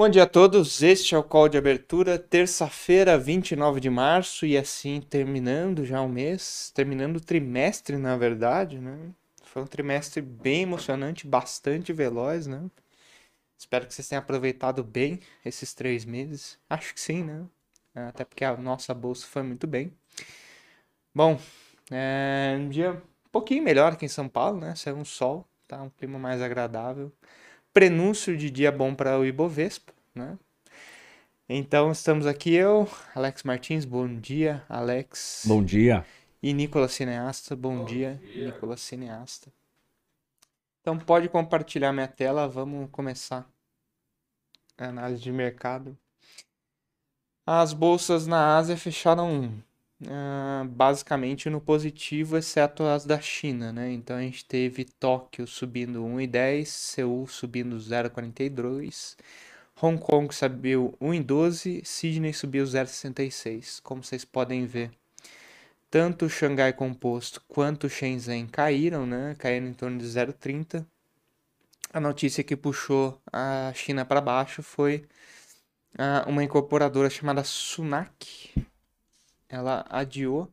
Bom dia a todos, este é o call de abertura, terça-feira, 29 de março, e assim terminando já o mês, terminando o trimestre, na verdade, né? Foi um trimestre bem emocionante, bastante veloz, né? Espero que vocês tenham aproveitado bem esses três meses. Acho que sim, né? Até porque a nossa bolsa foi muito bem. Bom, é um dia um pouquinho melhor aqui em São Paulo, né? Saiu um sol, tá? Um clima mais agradável prenúncio de dia bom para o Ibovespa, né? Então estamos aqui eu, Alex Martins, bom dia, Alex. Bom dia. E Nicolas Cineasta, bom, bom dia, dia, Nicolas Cineasta. Então pode compartilhar minha tela, vamos começar a análise de mercado. As bolsas na Ásia fecharam uh, basicamente no positivo, exceto as da China, né? Então a gente teve Tóquio subindo 1,10, Seul subindo 0,42, Hong Kong subiu 1,12, Sydney subiu 0,66. Como vocês podem ver, tanto o Xangai Composto quanto o Shenzhen caíram, né? Caíram em torno de 0,30. A notícia que puxou a China para baixo foi uh, uma incorporadora chamada Sunac, ela adiou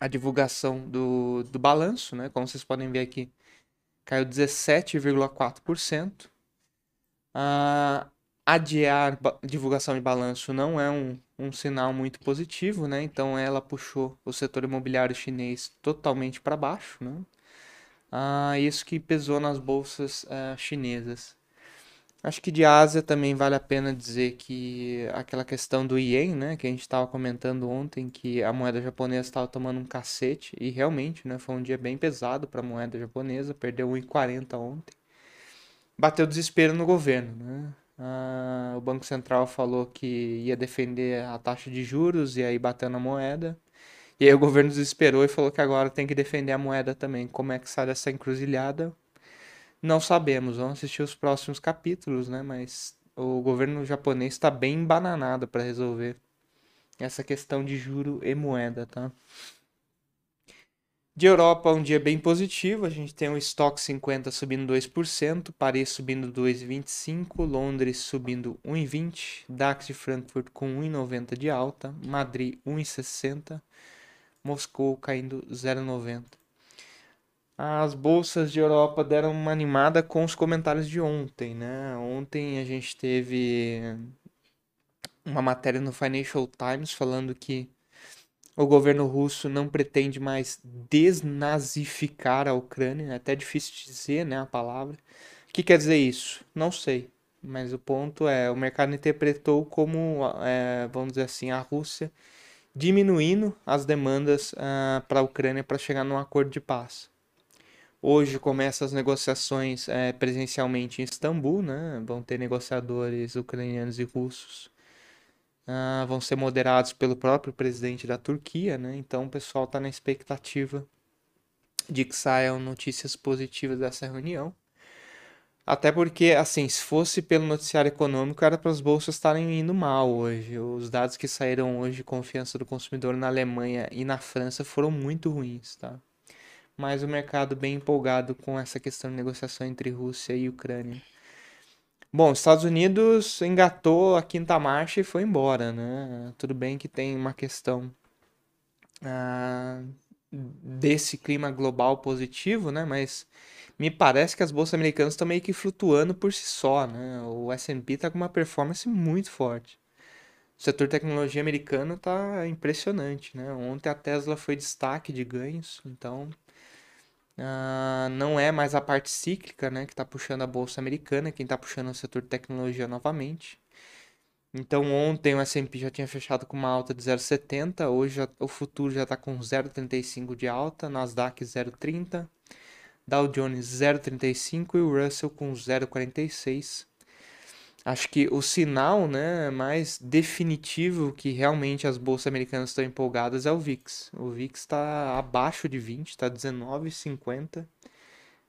a divulgação do, do balanço, né? Como vocês podem ver aqui, caiu 17,4%. Ah, adiar divulgação de balanço não é um, um sinal muito positivo, né? Então ela puxou o setor imobiliário chinês totalmente para baixo, né? Ah, isso que pesou nas bolsas ah, chinesas. Acho que de Ásia também vale a pena dizer que aquela questão do ien, né, que a gente estava comentando ontem, que a moeda japonesa estava tomando um cacete, e realmente, né, foi um dia bem pesado para a moeda japonesa, perdeu 1,40 ontem. Bateu desespero no governo, né? Ah, o Banco Central falou que ia defender a taxa de juros e aí bateu na moeda. E aí o governo desesperou e falou que agora tem que defender a moeda também. Como é que sai dessa encruzilhada? Não sabemos, vamos assistir os próximos capítulos, né? Mas o governo japonês está bem bananado para resolver essa questão de juro e moeda, tá? De Europa, um dia bem positivo. A gente tem o estoque 50 subindo 2%, Paris subindo 2,25%, Londres subindo 1,20%, DAX de Frankfurt com 1,90% de alta, Madrid 1,60%, Moscou caindo 0,90% as bolsas de Europa deram uma animada com os comentários de ontem, né? Ontem a gente teve uma matéria no Financial Times falando que o governo russo não pretende mais desnazificar a Ucrânia, é até difícil dizer, né, a palavra. O que quer dizer isso? Não sei, mas o ponto é, o mercado interpretou como, é, vamos dizer assim, a Rússia diminuindo as demandas uh, ah, para a Ucrânia para chegar num acordo de paz. Hoje começam as negociações é, presencialmente em Istambul, né? Vão ter negociadores ucranianos e russos. Ah, vão ser moderados pelo próprio presidente da Turquia, né? Então o pessoal está na expectativa de que saiam notícias positivas dessa reunião. Até porque, assim, se fosse pelo noticiário econômico, era para as bolsas estarem indo mal hoje. Os dados que saíram hoje de confiança do consumidor na Alemanha e na França foram muito ruins, tá? Mas o mercado bem empolgado com essa questão de negociação entre Rússia e Ucrânia. Bom, os Estados Unidos engatou a quinta marcha e foi embora, né? Tudo bem que tem uma questão ah, desse clima global positivo, né? Mas me parece que as bolsas americanas estão meio que flutuando por si só, né? O S&P está com uma performance muito forte. O setor tecnologia americano está impressionante, né? Ontem a Tesla foi destaque de ganhos, então Uh, não é mais a parte cíclica, né, que está puxando a bolsa americana, quem está puxando o setor de tecnologia novamente. Então ontem o S&P já tinha fechado com uma alta de 0,70, hoje já, o futuro já está com 0,35 de alta, Nasdaq 0,30, Dow Jones 0,35 e o Russell com 0,46 acho que o sinal né, mais definitivo que realmente as bolsas americanas estão empolgadas é o VIX. O VIX está abaixo de 20, está 19,50.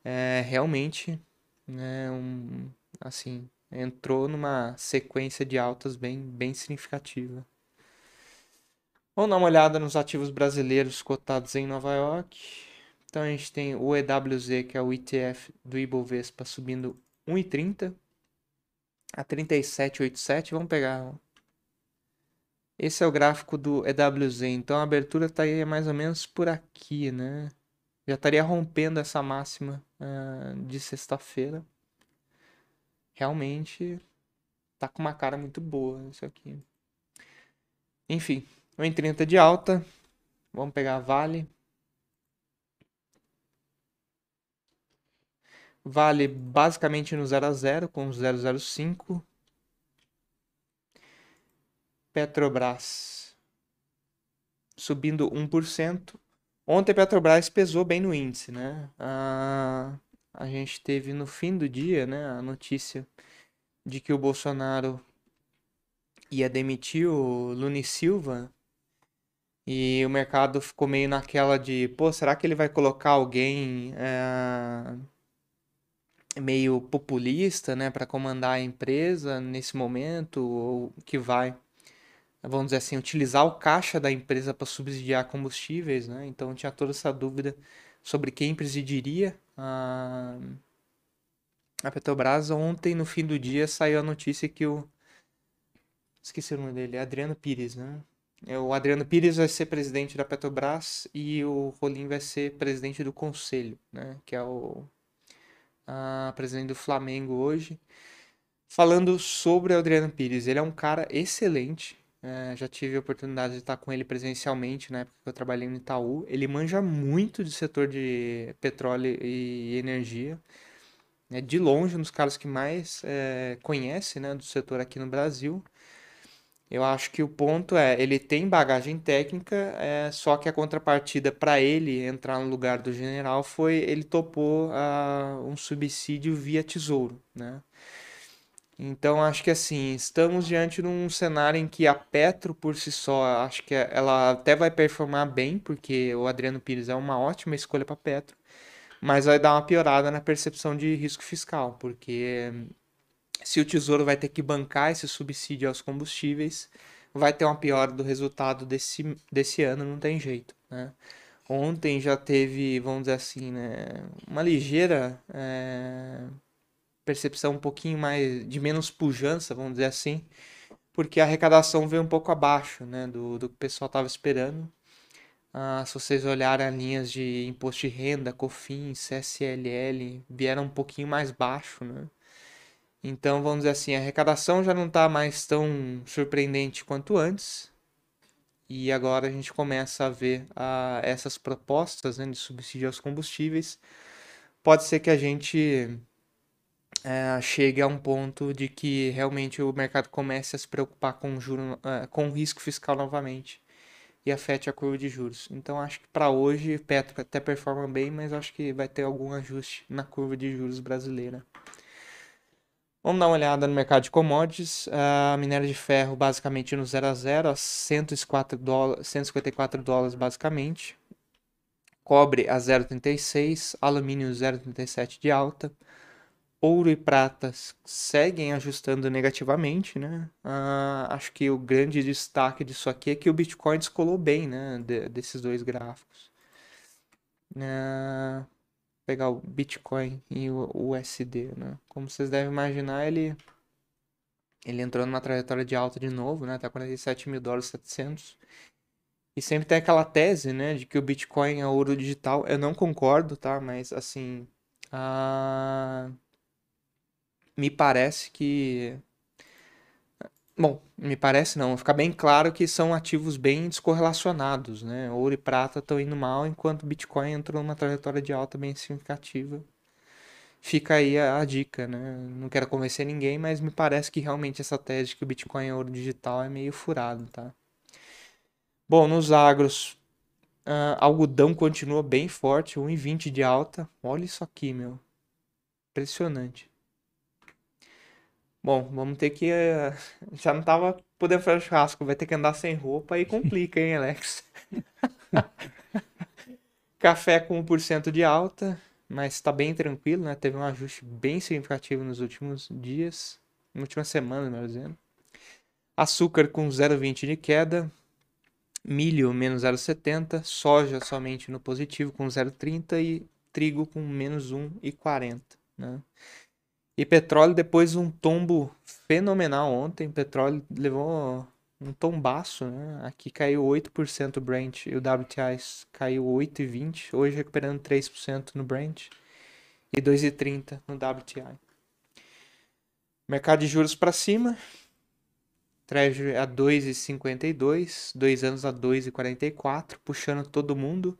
É, realmente, né, um, assim, entrou numa sequência de altas bem, bem significativa. Vamos dar uma olhada nos ativos brasileiros cotados em Nova York. Então a gente tem o EWZ, que é o ETF do Ibovespa, subindo 1,30 a 3787, vamos pegar. Esse é o gráfico do EWZ, então a abertura estaria mais ou menos por aqui, né? Já estaria rompendo essa máxima uh, de sexta-feira. Realmente tá com uma cara muito boa isso aqui. Enfim, 1,30 de alta. Vamos pegar a Vale. Vale basicamente no 0 a 0 com 005. Petrobras subindo 1%. Ontem Petrobras pesou bem no índice, né? A, a gente teve no fim do dia, né, a notícia de que o Bolsonaro ia demitir o Luni Silva e o mercado ficou meio naquela de, pô, será que ele vai colocar alguém é, meio populista, né, para comandar a empresa nesse momento, ou que vai, vamos dizer assim, utilizar o caixa da empresa para subsidiar combustíveis, né? Então tinha toda essa dúvida sobre quem presidiria a, a Petrobras. Ontem, no fim do dia, saiu a notícia que o esqueci o nome dele, Adriano Pires, né? É, o Adriano Pires vai ser presidente da Petrobras e o Rolim vai ser presidente do conselho, né? Que é o a presidente do Flamengo hoje, falando sobre o Adriano Pires. Ele é um cara excelente. É, já tive a oportunidade de estar com ele presencialmente na época que eu trabalhei no Itaú. Ele manja muito do setor de petróleo e energia. É de longe um dos caras que mais é, conhece né, do setor aqui no Brasil. Eu acho que o ponto é, ele tem bagagem técnica, é, só que a contrapartida para ele entrar no lugar do general foi ele topou uh, um subsídio via tesouro, né? Então acho que assim, estamos diante de um cenário em que a Petro por si só, acho que ela até vai performar bem, porque o Adriano Pires é uma ótima escolha para Petro, mas vai dar uma piorada na percepção de risco fiscal, porque se o Tesouro vai ter que bancar esse subsídio aos combustíveis, vai ter uma piora do resultado desse, desse ano, não tem jeito, né? Ontem já teve, vamos dizer assim, né, uma ligeira é, percepção um pouquinho mais de menos pujança, vamos dizer assim, porque a arrecadação veio um pouco abaixo né, do, do que o pessoal estava esperando. Ah, se vocês olharem as linhas de imposto de renda, COFINS, CSLL, vieram um pouquinho mais baixo, né? Então, vamos dizer assim, a arrecadação já não está mais tão surpreendente quanto antes. E agora a gente começa a ver a, essas propostas né, de subsídio aos combustíveis. Pode ser que a gente é, chegue a um ponto de que realmente o mercado comece a se preocupar com, juro, é, com o risco fiscal novamente e afete a curva de juros. Então acho que para hoje Petro até performa bem, mas acho que vai ter algum ajuste na curva de juros brasileira. Vamos dar uma olhada no mercado de commodities. A minério de ferro basicamente no 0 a 0, a 104 dólares, 154 dólares basicamente. Cobre a 0,36, alumínio 0,37 de alta. Ouro e prata seguem ajustando negativamente, né? Uh, acho que o grande destaque disso aqui é que o Bitcoin descolou bem, né? De, desses dois gráficos. Uh, pegar o Bitcoin e o USD, né? Como vocês devem imaginar, ele ele entrou numa trajetória de alta de novo, né? Tá 47 mil dólares 700. E sempre tem aquela tese, né, de que o Bitcoin é ouro digital. Eu não concordo, tá? Mas assim, a... me parece que Bom, me parece não. Fica bem claro que são ativos bem descorrelacionados, né? Ouro e prata estão indo mal, enquanto Bitcoin entrou numa trajetória de alta bem significativa. Fica aí a, a dica, né? Não quero convencer ninguém, mas me parece que realmente essa tese de que o Bitcoin é ouro digital é meio furado, tá? Bom, nos agros, uh, algodão continua bem forte, 1,20 de alta. Olha isso aqui, meu. Impressionante. Bom, vamos ter que. Uh, já não tava podendo fazer churrasco, vai ter que andar sem roupa e complica, hein, Alex? Café com 1% de alta, mas está bem tranquilo, né? Teve um ajuste bem significativo nos últimos dias, na última semana, melhor dizendo. Açúcar com 0,20 de queda, milho menos 0,70, soja somente no positivo com 0,30 e trigo com menos 1,40, né? E petróleo depois um tombo fenomenal ontem. Petróleo levou um tombaço, né? Aqui caiu 8% o Brent e o WTI caiu 8,20, hoje recuperando 3% no Brent e 2,30 no WTI. Mercado de juros para cima. Treasury a 2,52, dois anos a 2,44, puxando todo mundo.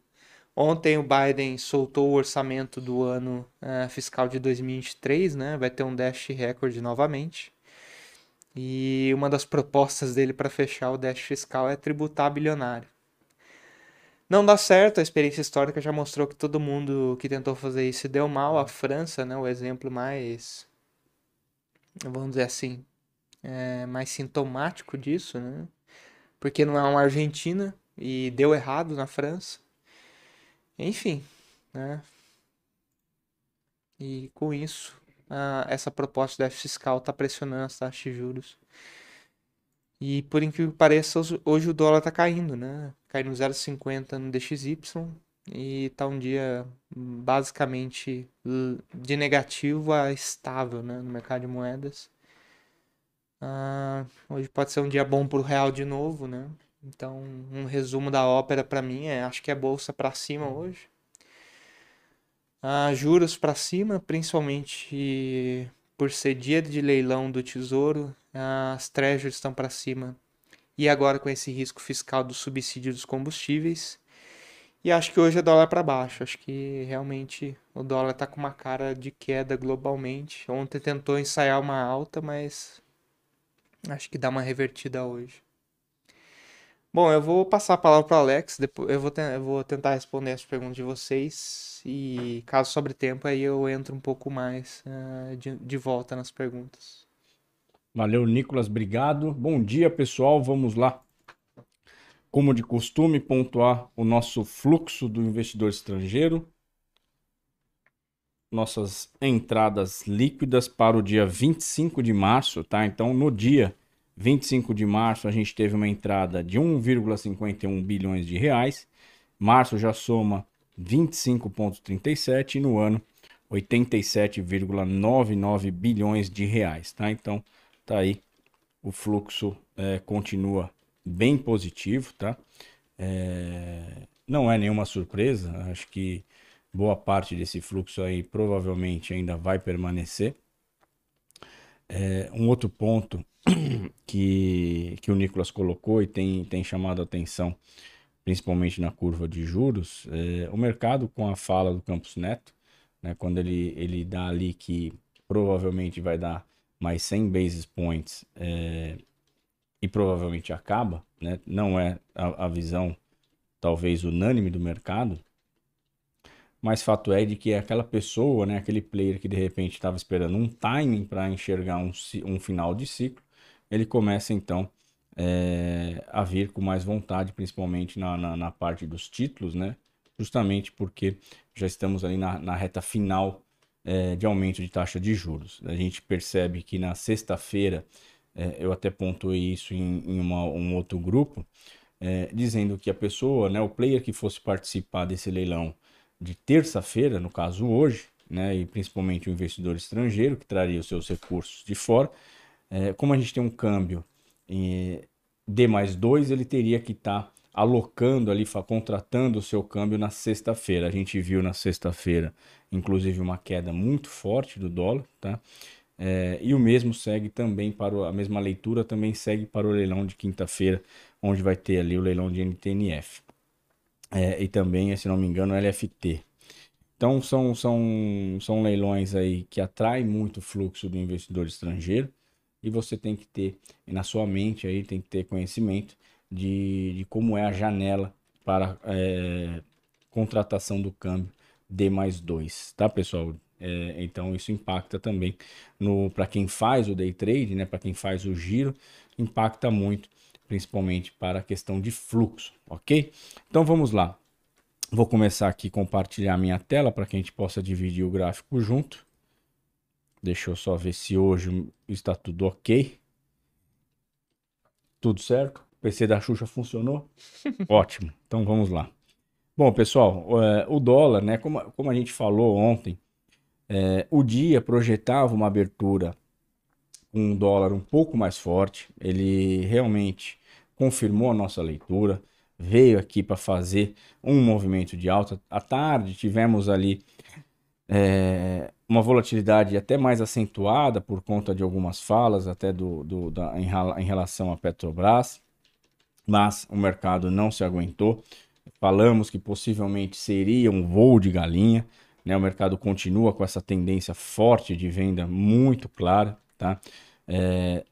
Ontem o Biden soltou o orçamento do ano uh, fiscal de 2023, né? Vai ter um dash recorde novamente. E uma das propostas dele para fechar o déficit fiscal é tributar bilionário. Não dá certo, a experiência histórica já mostrou que todo mundo que tentou fazer isso deu mal. A França, né, o exemplo mais, vamos dizer assim, é, mais sintomático disso, né? Porque não é uma Argentina e deu errado na França. Enfim, né? E com isso, a, essa proposta de déficit fiscal está pressionando as taxas de juros. E por incrível que pareça, hoje o dólar está caindo, né? Cai no 0,50 no DXY e está um dia basicamente de negativo a estável né? no mercado de moedas. Ah, hoje pode ser um dia bom para o real de novo, né? Então, um resumo da ópera para mim é, acho que é bolsa para cima hoje. Ah, juros para cima, principalmente por ser dia de leilão do Tesouro, as treasuries estão para cima. E agora com esse risco fiscal do subsídio dos combustíveis. E acho que hoje é dólar para baixo. Acho que realmente o dólar está com uma cara de queda globalmente. Ontem tentou ensaiar uma alta, mas acho que dá uma revertida hoje. Bom, eu vou passar a palavra para o Alex, depois eu vou, eu vou tentar responder as perguntas de vocês e caso sobre tempo aí eu entro um pouco mais uh, de, de volta nas perguntas. Valeu, Nicolas, obrigado. Bom dia, pessoal, vamos lá. Como de costume, pontuar o nosso fluxo do investidor estrangeiro. Nossas entradas líquidas para o dia 25 de março, tá? Então, no dia 25 de março a gente teve uma entrada de 1,51 bilhões de reais. Março já soma 25,37 e no ano 87,99 bilhões de reais, tá? Então tá aí o fluxo é, continua bem positivo, tá? É, não é nenhuma surpresa, acho que boa parte desse fluxo aí provavelmente ainda vai permanecer. É, um outro ponto que, que o Nicolas colocou e tem, tem chamado a atenção, principalmente na curva de juros, é, o mercado com a fala do Campos Neto, né, quando ele, ele dá ali que provavelmente vai dar mais 100 basis points é, e provavelmente acaba, né, não é a, a visão talvez unânime do mercado, mas fato é de que aquela pessoa, né, aquele player que de repente estava esperando um timing para enxergar um, um final de ciclo, ele começa então é, a vir com mais vontade, principalmente na, na, na, parte dos títulos, né? Justamente porque já estamos ali na, na reta final é, de aumento de taxa de juros. A gente percebe que na sexta-feira, é, eu até pontuei isso em, em uma, um outro grupo, dizendo que a pessoa, né, o player que fosse participar desse leilão de terça-feira, no caso hoje, né, e principalmente o investidor estrangeiro que traria os seus recursos de fora, é, como a gente tem um câmbio em D mais 2, ele teria que estar tá alocando ali, contratando o seu câmbio na sexta-feira. A gente viu na sexta-feira, inclusive, uma queda muito forte do dólar, tá? É, e o mesmo segue também para o, a mesma leitura também segue para o leilão de quinta-feira, onde vai ter ali o leilão de NTNF. É, e também, se não me engano, LFT. Então são, são, são leilões aí que atraem muito fluxo do investidor estrangeiro e você tem que ter na sua mente aí tem que ter conhecimento de, de como é a janela para é, contratação do câmbio D mais 2, tá pessoal? É, então isso impacta também no para quem faz o day trade, né? Para quem faz o giro, impacta muito, principalmente para a questão de fluxo, ok? Então vamos lá. Vou começar aqui compartilhar minha tela para que a gente possa dividir o gráfico junto. Deixa eu só ver se hoje está tudo ok. Tudo certo? O PC da Xuxa funcionou? Ótimo. Então vamos lá. Bom, pessoal, é, o dólar, né, como, como a gente falou ontem, É, o dia projetava uma abertura com um dólar um pouco mais forte, ele realmente confirmou a nossa leitura, veio aqui para fazer um movimento de alta. À tarde tivemos ali é, uma volatilidade até mais acentuada por conta de algumas falas até do, do da, em, em relação à Petrobras, mas o mercado não se aguentou. Falamos que possivelmente seria um voo de galinha, né? O mercado continua com essa tendência forte de venda muito clara, tá? É,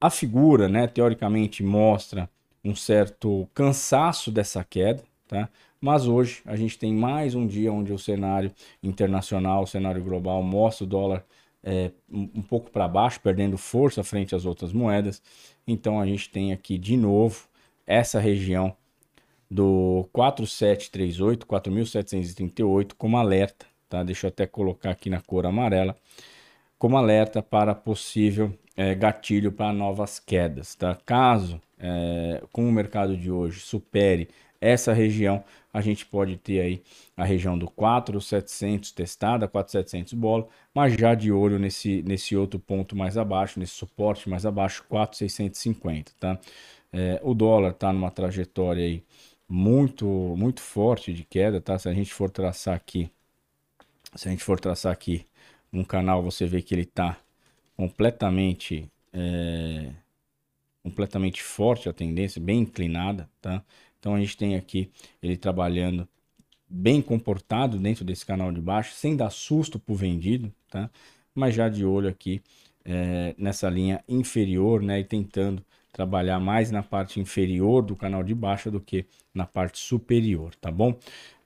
a figura, né, teoricamente mostra um certo cansaço dessa queda, tá? Mas hoje a gente tem mais um dia onde o cenário internacional, o cenário global mostra o dólar é, um pouco para baixo, perdendo força frente às outras moedas. Então a gente tem aqui de novo essa região do 4738, 4738 como alerta, tá? Deixa eu até colocar aqui na cor amarela, como alerta para possível é, gatilho para novas quedas, tá? Caso é, com o mercado de hoje supere essa região, a gente pode ter aí a região do 4,700 testada, 4,700 bola, mas já de olho nesse, nesse outro ponto mais abaixo, nesse suporte mais abaixo, 4,650, tá? É, o dólar está numa trajetória aí muito, muito forte de queda, tá? Se a gente for traçar aqui, se a gente for traçar aqui um canal, você vê que ele está completamente, é, completamente forte a tendência, bem inclinada, tá? Então a gente tem aqui ele trabalhando bem comportado dentro desse canal de baixo, sem dar susto para o vendido, tá? Mas já de olho aqui é, nessa linha inferior, né? E tentando trabalhar mais na parte inferior do canal de baixa do que na parte superior, tá bom?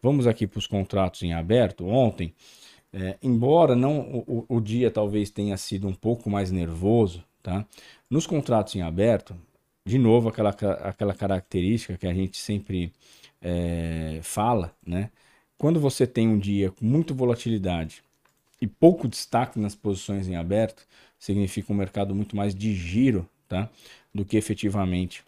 Vamos aqui para os contratos em aberto. Ontem, é, embora não o, o, dia talvez tenha sido um pouco mais nervoso, tá? Nos contratos em aberto, de novo aquela, aquela característica que a gente sempre é, fala, né? Quando você tem um dia com muita volatilidade e pouco destaque nas posições em aberto, significa um mercado muito mais de giro, tá? do que efetivamente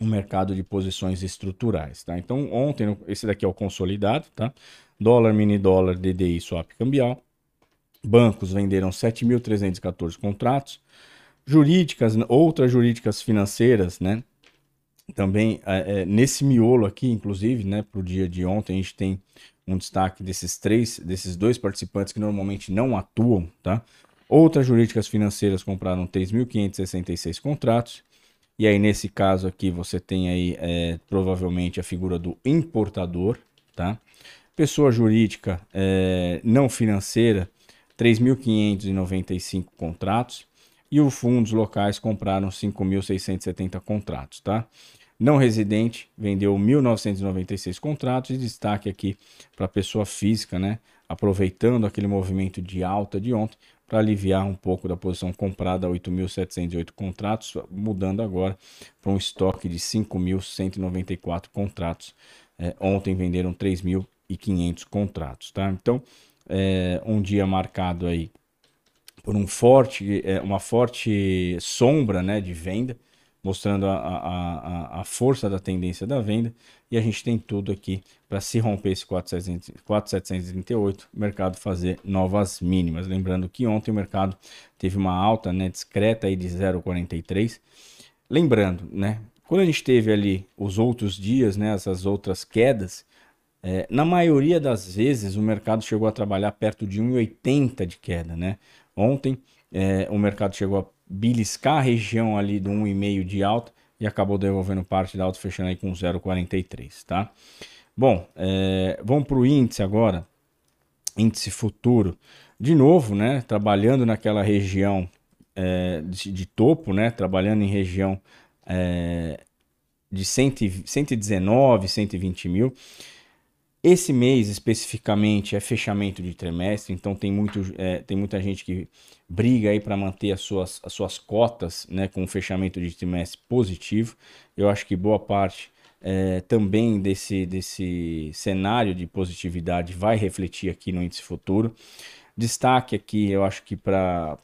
um mercado de posições estruturais, tá? Então, ontem, esse daqui é o consolidado, tá? Dólar, mini dólar, DDI, swap cambial. Bancos venderam 7.314 contratos. Jurídicas, outras jurídicas financeiras, né? Também é, é, nesse miolo aqui, inclusive, né, para o dia de ontem, a gente tem um destaque desses três, desses dois participantes que normalmente não atuam, tá? Outras jurídicas financeiras compraram 3.566 contratos. E aí, nesse caso aqui, você tem aí é, provavelmente a figura do importador, tá? Pessoa jurídica é, não financeira, 3.595 contratos. E os fundos locais compraram 5.670 contratos, tá? Não residente vendeu 1.996 contratos e destaque aqui para pessoa física, né? Aproveitando aquele movimento de alta de ontem, para aliviar um pouco da posição comprada a 8.708 contratos, mudando agora para um estoque de 5.194 contratos. É, ontem venderam 3.500 contratos, tá? Então, é, um dia marcado aí por um forte, é, uma forte sombra né, de venda, mostrando a, a, a, força da tendência da venda. E a gente tem tudo aqui para se romper esse 4,738, o mercado fazer novas mínimas. Lembrando que ontem o mercado teve uma alta né, discreta aí de 0,43. Lembrando, né, quando a gente teve ali os outros dias, né, essas outras quedas, é, na maioria das vezes o mercado chegou a trabalhar perto de 1,80 de queda. Né? Ontem é, o mercado chegou a beliscar a região ali do 1,5 de alta e acabou devolvendo parte da alta, fechando aí com 0,43, tá? Bom, é, vamos para o índice agora, índice futuro. De novo, né, trabalhando naquela região é, de, de, topo, né, trabalhando em região é, de 100, 119, 120 mil. Esse mês especificamente é fechamento de trimestre, então tem, muito, é, tem muita gente que briga aí para manter as suas, as suas cotas né, com o fechamento de trimestre positivo. Eu acho que boa parte é, também desse, desse cenário de positividade vai refletir aqui no índice futuro. Destaque aqui, eu acho que para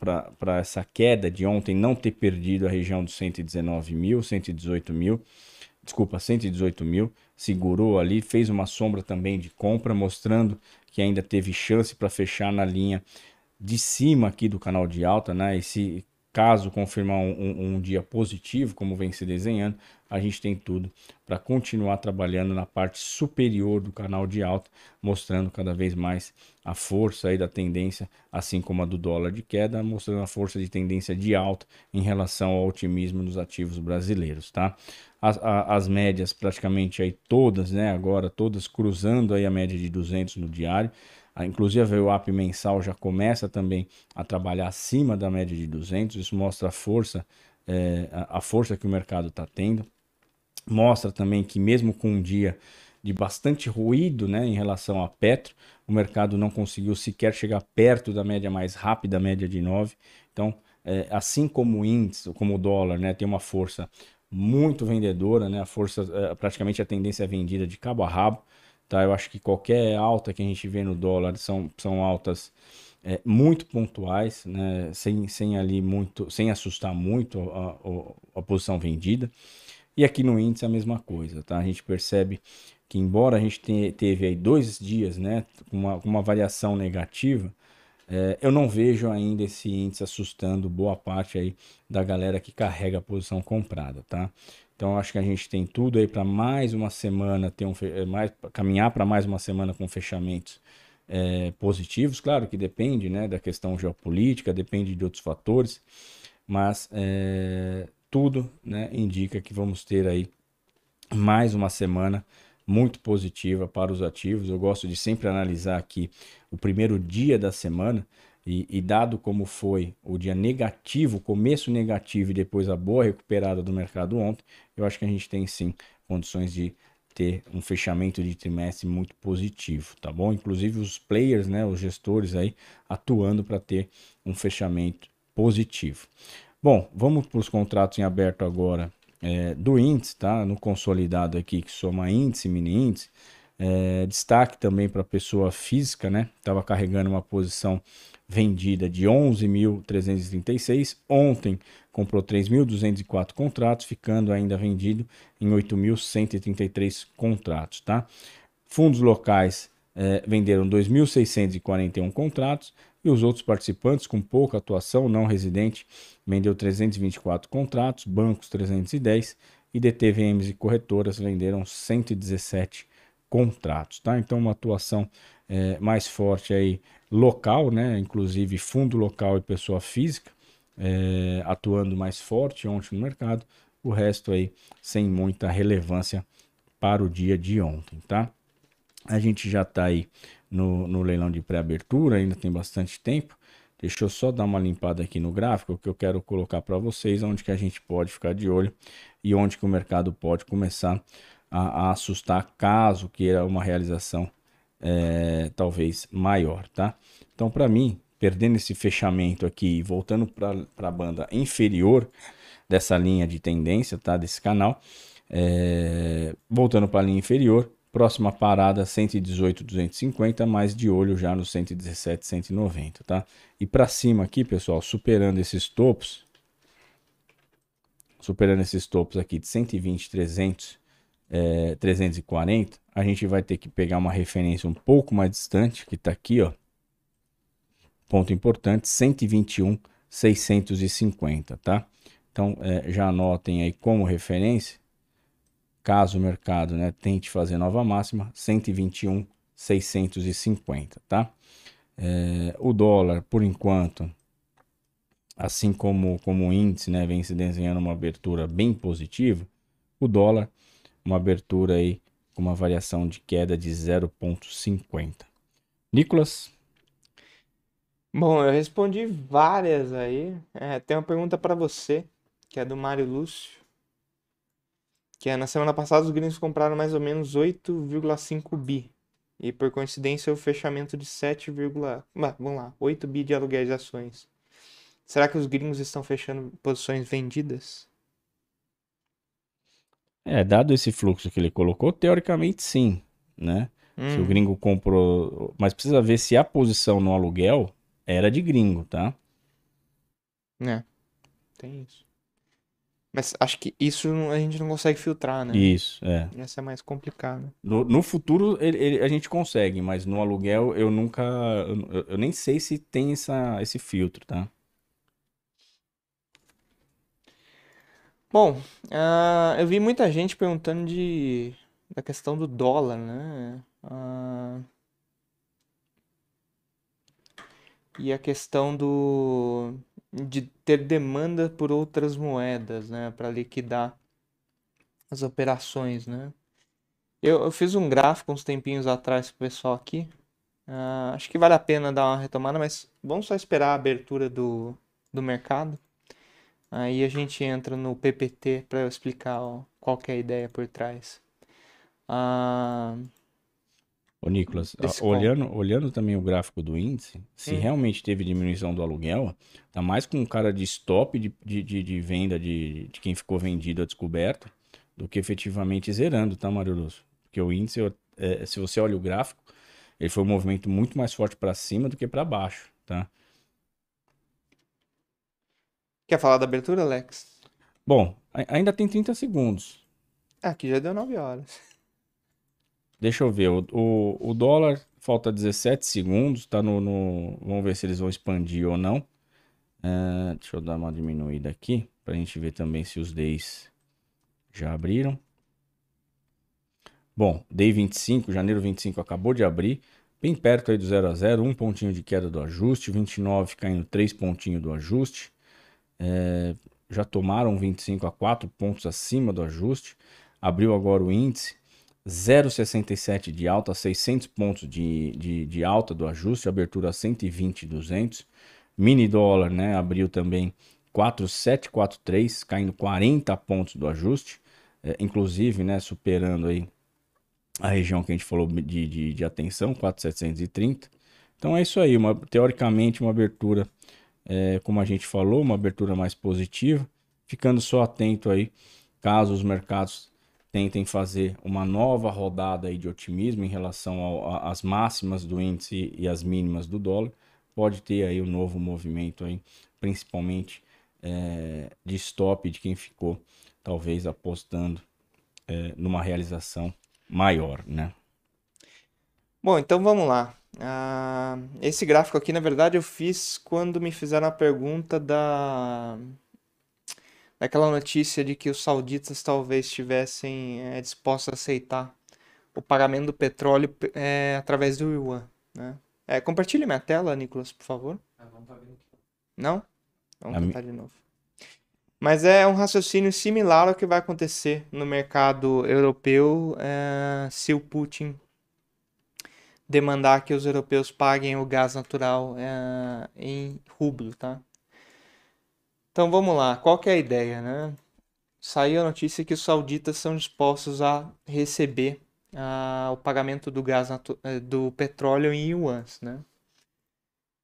essa queda de ontem não ter perdido a região dos 119 mil, 118 mil, desculpa, 118 mil segurou ali, fez uma sombra também de compra, mostrando que ainda teve chance para fechar na linha de cima aqui do canal de alta, né? E se caso confirmar um, um, um dia positivo, como vem se desenhando, a gente tem tudo para continuar trabalhando na parte superior do canal de alta, mostrando cada vez mais a força aí da tendência, assim como a do dólar de queda, mostrando a força de tendência de alta em relação ao otimismo dos ativos brasileiros, tá? As, as médias praticamente aí todas, né, agora todas cruzando aí a média de 200 no diário, ah, inclusive o app mensal já começa também a trabalhar acima da média de 200. Isso mostra a força, é, a força que o mercado está tendo. Mostra também que mesmo com um dia de bastante ruído né, em relação a Petro, o mercado não conseguiu sequer chegar perto da média mais rápida, média de 9. Então, é, assim como o índice, como o dólar, né, tem uma força muito vendedora, né, a força, é, praticamente a tendência é vendida de cabo a rabo. Tá? Eu acho que qualquer alta que a gente vê no dólar são, são altas é, muito pontuais, né? sem, sem ali muito, sem assustar muito a, a, a posição vendida. E aqui no índice a mesma coisa, tá? A gente percebe que embora a gente tenha, teve aí dois dias, né, com uma, uma variação negativa, é, eu não vejo ainda esse índice assustando boa parte aí da galera que carrega a posição comprada, tá? Então acho que a gente tem tudo aí para mais uma semana ter um eh, mais caminhar para mais uma semana com fechamentos é, positivos. Claro que depende, né, da questão geopolítica, depende de outros fatores, mas é, tudo, né, indica que vamos ter aí mais uma semana muito positiva para os ativos. Eu gosto de sempre analisar aqui o primeiro dia da semana e, e, dado como foi o dia negativo, começo negativo e depois a boa recuperada do mercado ontem, eu acho que a gente tem sim condições de ter um fechamento de trimestre muito positivo, tá bom? Inclusive os players, né, os gestores aí atuando para ter um fechamento positivo. Bom, vamos para os contratos em aberto agora é, do índice, tá? No consolidado aqui que soma índice, mini índice. É, destaque também para pessoa física, né? Estava carregando uma posição vendida de 11.336. Ontem comprou 3.204 contratos, ficando ainda vendido em 8.133 contratos, tá? Fundos locais eh, venderam 2.641 contratos e os outros participantes com pouca atuação não residente vendeu 324 contratos, bancos 310 e DTVMs e corretoras venderam 117 contratos, tá? Então uma atuação eh, mais forte aí local, né? Inclusive fundo local e pessoa física é, atuando mais forte ontem no mercado. O resto aí sem muita relevância para o dia de ontem, tá? A gente já está aí no, no leilão de pré-abertura, ainda tem bastante tempo. Deixa eu só dar uma limpada aqui no gráfico que eu quero colocar para vocês onde que a gente pode ficar de olho e onde que o mercado pode começar a, a assustar caso queira uma realização é, talvez maior, tá? Então, para mim, perdendo esse fechamento aqui, voltando para a banda inferior dessa linha de tendência, tá? Desse canal, é, voltando para a linha inferior, próxima parada 118, 250, mais de olho já no 117, 190, tá? E para cima aqui, pessoal, superando esses topos, superando esses topos aqui de 120, 300, é, 340, a gente vai ter que pegar uma referência um pouco mais distante, que está aqui, ó. Ponto importante, 121, 650, tá? Então, é, já anotem aí como referência, caso o mercado né, tente fazer nova máxima, 121, 650, tá? É, o dólar, por enquanto, assim como, como o índice, né, vem se desenhando uma abertura bem positiva, o dólar, uma abertura aí com uma variação de queda de 0,50. Nicolas? Bom, eu respondi várias aí. É, tem uma pergunta para você, que é do Mário Lúcio. Que é, na semana passada os gringos compraram mais ou menos 8,5 bi. E por coincidência o fechamento de 7, bah, vamos lá, 8 bi de aluguéis de ações. Será que os gringos estão fechando posições vendidas? É, dado esse fluxo que ele colocou, teoricamente sim, né? Hum. Se o hum. gringo comprou. Mas precisa ver se a posição no aluguel era de gringo, tá? É. Tem isso. Mas acho que isso a gente não consegue filtrar, né? Isso, é. Essa é mais complicada. No, no futuro ele- ele- a gente consegue, mas no aluguel eu nunca. Eu, eu nem sei se tem essa, esse filtro, tá? Bom, ah, eu vi muita gente perguntando de, da questão do dólar, né? Ah, e a questão do, de ter demanda por outras moedas, né? Para liquidar as operações, né? Eu, eu fiz um gráfico uns tempinhos atrás pro pessoal aqui. Ah, acho que vale a pena dar uma retomada, mas vamos só esperar a abertura do, do mercado. Aí a gente entra no PPT para eu explicar ó, qual é a ideia por trás. Ah, Ô, Nicolas, a- olhando, olhando também o gráfico do índice, se Hum. realmente teve diminuição do aluguel, tá mais com um cara de stop de, de, de, de venda de, de quem ficou vendido a descoberto do que efetivamente zerando, tá, Mário Lúcio? Porque o índice, é, se você olha o gráfico, ele foi um movimento muito mais forte para cima do que para baixo, tá? Quer falar da abertura, Alex? Bom, ainda tem 30 segundos. Ah, aqui já deu 9 horas. Deixa eu ver, o, o, o dólar falta 17 segundos, tá no, no- Vamos ver se eles vão expandir ou não. É, deixa eu dar uma diminuída aqui, pra gente ver também se os days já abriram. Bom, day 25, janeiro 25 acabou de abrir, bem perto aí do 0 a 0, um pontinho de queda do ajuste, 29 caindo 3 pontinhos do ajuste. É, já tomaram 25 a 4 pontos acima do ajuste. Abriu agora o índice, 0,67 de alta, 600 pontos de, de, de alta do ajuste, abertura 120, 200. Mini dólar, né, abriu também 4,743, caindo 40 pontos do ajuste, é, inclusive, né, superando aí a região que a gente falou de, de, de atenção, 4,730. Então é isso aí, uma, teoricamente uma abertura, é, como a gente falou, uma abertura mais positiva, ficando só atento aí, caso os mercados tentem fazer uma nova rodada aí de otimismo em relação às máximas do índice e as mínimas do dólar, pode ter aí um novo movimento aí, principalmente é, de stop de quem ficou talvez apostando é, numa realização maior, né? Bom, então vamos lá. Ah, esse gráfico aqui, na verdade, eu fiz quando me fizeram a pergunta da daquela notícia de que os sauditas talvez estivessem eh, dispostos a aceitar o pagamento do petróleo eh, através do yuan, né? Eh, compartilhe minha tela, Nicolas, por favor. Não? Vamos tentar de novo. Mas é um raciocínio similar ao que vai acontecer no mercado europeu eh, se o Putin demandar que os europeus paguem o gás natural eh, em rublo, tá? Então vamos lá, qual que é a ideia, né? Saiu a notícia que os sauditas são dispostos a receber ah, o pagamento do gás eh, do petróleo em yuans, né?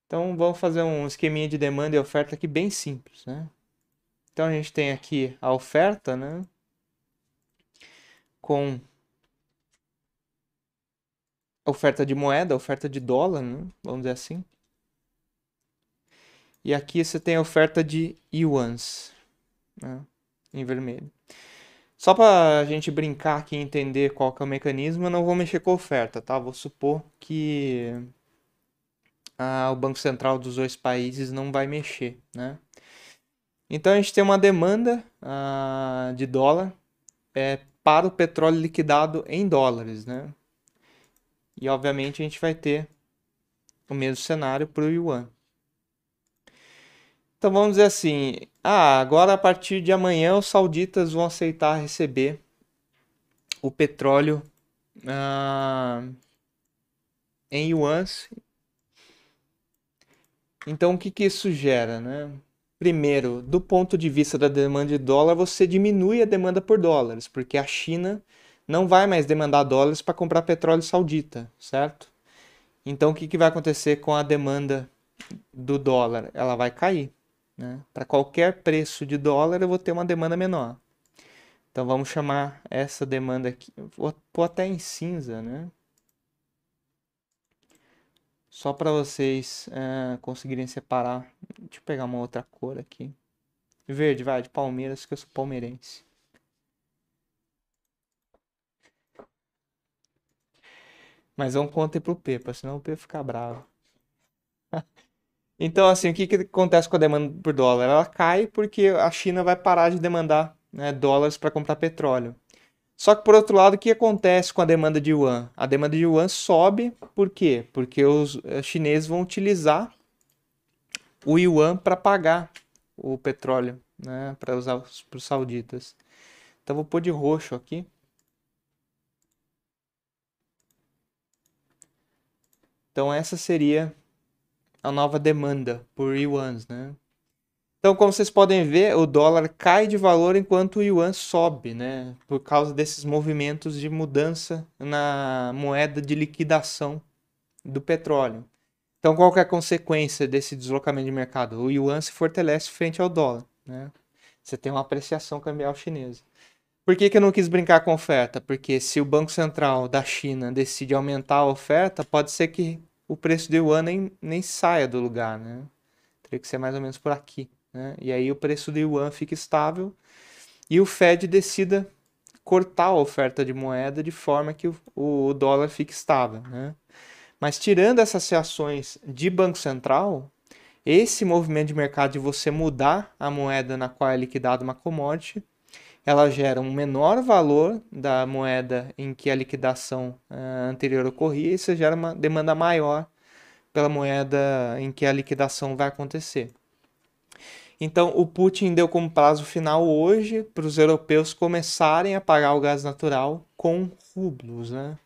Então vamos fazer um esqueminha de demanda e oferta aqui bem simples, né? Então a gente tem aqui a oferta, né? Com oferta de moeda, oferta de dólar, né? Vamos dizer assim. E aqui você tem a oferta de yuans, né? Em vermelho. Só para a gente brincar aqui e entender qual que é o mecanismo, eu não vou mexer com a oferta, tá? Vou supor que ah, o Banco Central dos dois países não vai mexer, né? Então a gente tem uma demanda ah, de dólar é, para o petróleo liquidado em dólares, né? E obviamente a gente vai ter o mesmo cenário para o yuan. Então vamos dizer assim, ah, agora a partir de amanhã os sauditas vão aceitar receber o petróleo ah, em yuans. Então o que que isso gera, né? Primeiro, do ponto de vista da demanda de dólar, você diminui a demanda por dólares, porque a China não vai mais demandar dólares para comprar petróleo saudita, certo? Então o que que vai acontecer com a demanda do dólar? Ela vai cair, né? Para qualquer preço de dólar, eu vou ter uma demanda menor. Então vamos chamar essa demanda aqui, vou pôr até em cinza, né? Só para vocês eh, conseguirem separar. Deixa eu pegar uma outra cor aqui. Verde, vai, de Palmeiras, que eu sou palmeirense. Mas vamos conta pro Pepa, senão o Pepa fica bravo. Então, assim, o que, que acontece com a demanda por dólar? Ela cai porque a China vai parar de demandar né, dólares para comprar petróleo. Só que, por outro lado, o que acontece com a demanda de yuan? A demanda de yuan sobe, por quê? Porque os eh, chineses vão utilizar o yuan para pagar o petróleo, né, para usar para os sauditas. Então, vou pôr de roxo aqui. Então, essa seria a nova demanda por yuans, né? Então, como vocês podem ver, o dólar cai de valor enquanto o yuan sobe, né? Por causa desses movimentos de mudança na moeda de liquidação do petróleo. Então, qual é a consequência desse deslocamento de mercado? O yuan se fortalece frente ao dólar, né? Você tem uma apreciação cambial chinesa. Por que, que eu não quis brincar com oferta? Porque se o Banco Central da China decide aumentar a oferta, pode ser que o preço do yuan nem, nem saia do lugar, né? Teria que ser mais ou menos por aqui. Né? E aí o preço do yuan fica estável e o Fed decida cortar a oferta de moeda de forma que o, o dólar fique estável. Né? Mas tirando essas reações de Banco Central, esse movimento de mercado de você mudar a moeda na qual é liquidada uma commodity, ela gera um menor valor da moeda em que a liquidação uh, anterior ocorria e isso gera uma demanda maior pela moeda em que a liquidação vai acontecer. Então, o Putin deu como prazo final hoje para os europeus começarem a pagar o gás natural com rublos, né?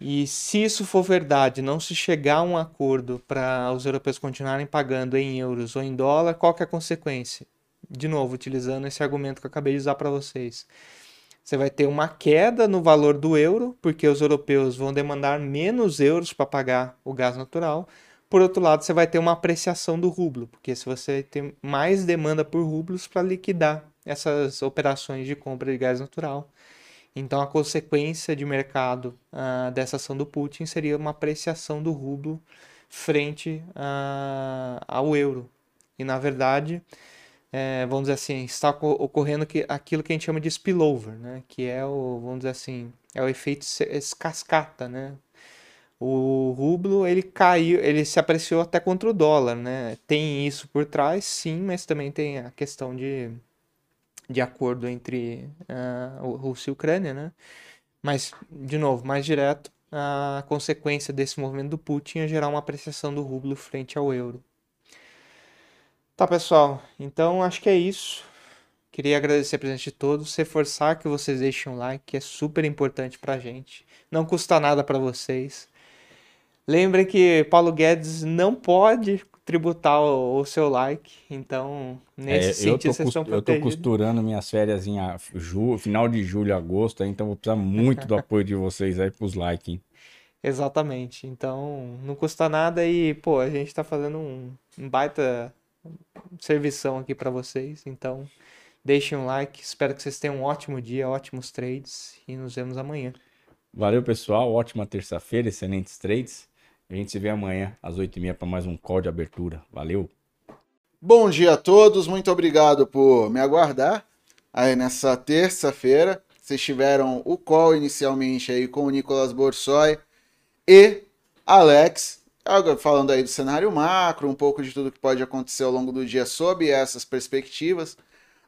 E se isso for verdade, não se chegar a um acordo para os europeus continuarem pagando em euros ou em dólar, qual que é a consequência? De novo, utilizando esse argumento que eu acabei de usar para vocês. Você vai ter uma queda no valor do euro, porque os europeus vão demandar menos euros para pagar o gás natural, por outro lado, você vai ter uma apreciação do rublo, porque se você tem mais demanda por rublos para liquidar essas operações de compra de gás natural. Então, a consequência de mercado uh, dessa ação do Putin seria uma apreciação do rublo frente uh, ao euro. E, na verdade, é, vamos dizer assim, está ocorrendo que, aquilo que a gente chama de spillover, né? que é o, vamos dizer assim, é o efeito cascata, né? o rublo ele caiu, ele se apreciou até contra o dólar, né? Tem isso por trás, sim, mas também tem a questão de, de acordo entre uh, Rússia e Ucrânia, né? Mas, de novo, mais direto, a consequência desse movimento do Putin é gerar uma apreciação do rublo frente ao euro. Tá, pessoal, então acho que é isso. Queria agradecer a presença de todos, reforçar que vocês deixem um like, que é super importante pra gente. Não custa nada para vocês. Lembrem que Paulo Guedes não pode tributar o, o seu like, então nesse é, sentido vocês estão protegidos. Eu tô costurando minhas férias em ju, final de julho, agosto, então vou precisar muito do apoio de vocês aí pros likes, hein? Exatamente, então não custa nada e, pô, a gente tá fazendo um, um baita servição aqui para vocês, então deixem um like, espero que vocês tenham um ótimo dia, ótimos trades e nos vemos amanhã. Valeu, pessoal, ótima terça-feira, excelentes trades. A gente se vê amanhã às 8h30 para mais um call de abertura. Valeu! Bom dia a todos, muito obrigado por me aguardar aí nessa terça-feira. Vocês tiveram o call inicialmente aí com o Nicolas Borsoi e Alex, falando aí do cenário macro, um pouco de tudo que pode acontecer ao longo do dia sob essas perspectivas.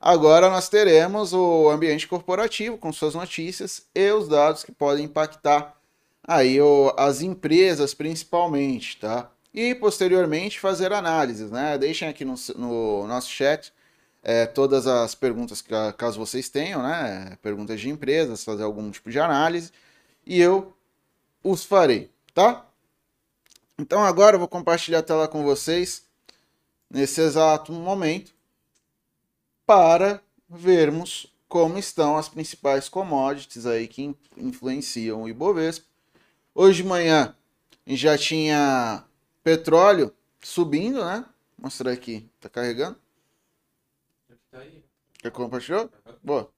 Agora nós teremos o ambiente corporativo com suas notícias e os dados que podem impactar aí o, as empresas principalmente, tá? E posteriormente fazer análises, né? Deixem aqui no, no nosso chat é, todas as perguntas que caso vocês tenham, né? Perguntas de empresas, fazer algum tipo de análise e eu os farei, tá? Então agora eu vou compartilhar a tela com vocês nesse exato momento para vermos como estão as principais commodities aí que influenciam o Ibovespa Hoje de manhã já tinha petróleo subindo, né? Vou mostrar aqui. Tá carregando? Tá aí. Quer compartilhar? Boa.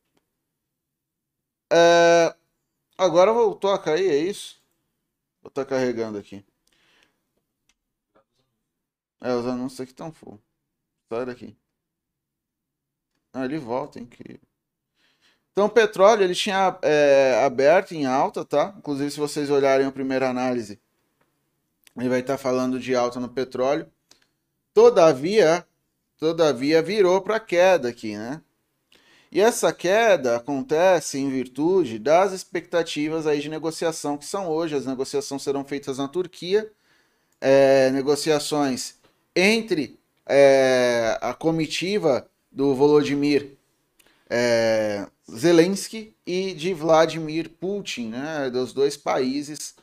É... Agora voltou a cair, é isso? Vou tá carregando aqui. É, os anúncios aqui estão full. Sai daqui. Ah, ele volta, incrível. Então o petróleo ele tinha é, aberto em alta, tá? Inclusive se vocês olharem a primeira análise, ele vai estar falando de alta no petróleo. Todavia, todavia virou para queda aqui, né? E essa queda acontece em virtude das expectativas aí de negociação que são hoje. As negociações serão feitas na Turquia, é, negociações entre é, a comitiva do Volodymyr é, Zelensky e de Vladimir Putin, né, dos dois países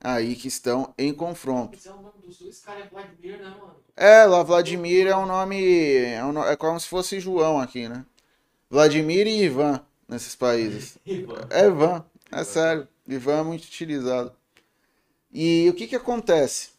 aí que estão em confronto. Esse é o nome dos dois caras, é Vladimir, né, mano? É, lá Vladimir é um nome, é, um, é como se fosse João aqui, né? Vladimir e Ivan nesses países. Ivan. É Ivan, é sério. Ivan é muito utilizado. E o que que acontece?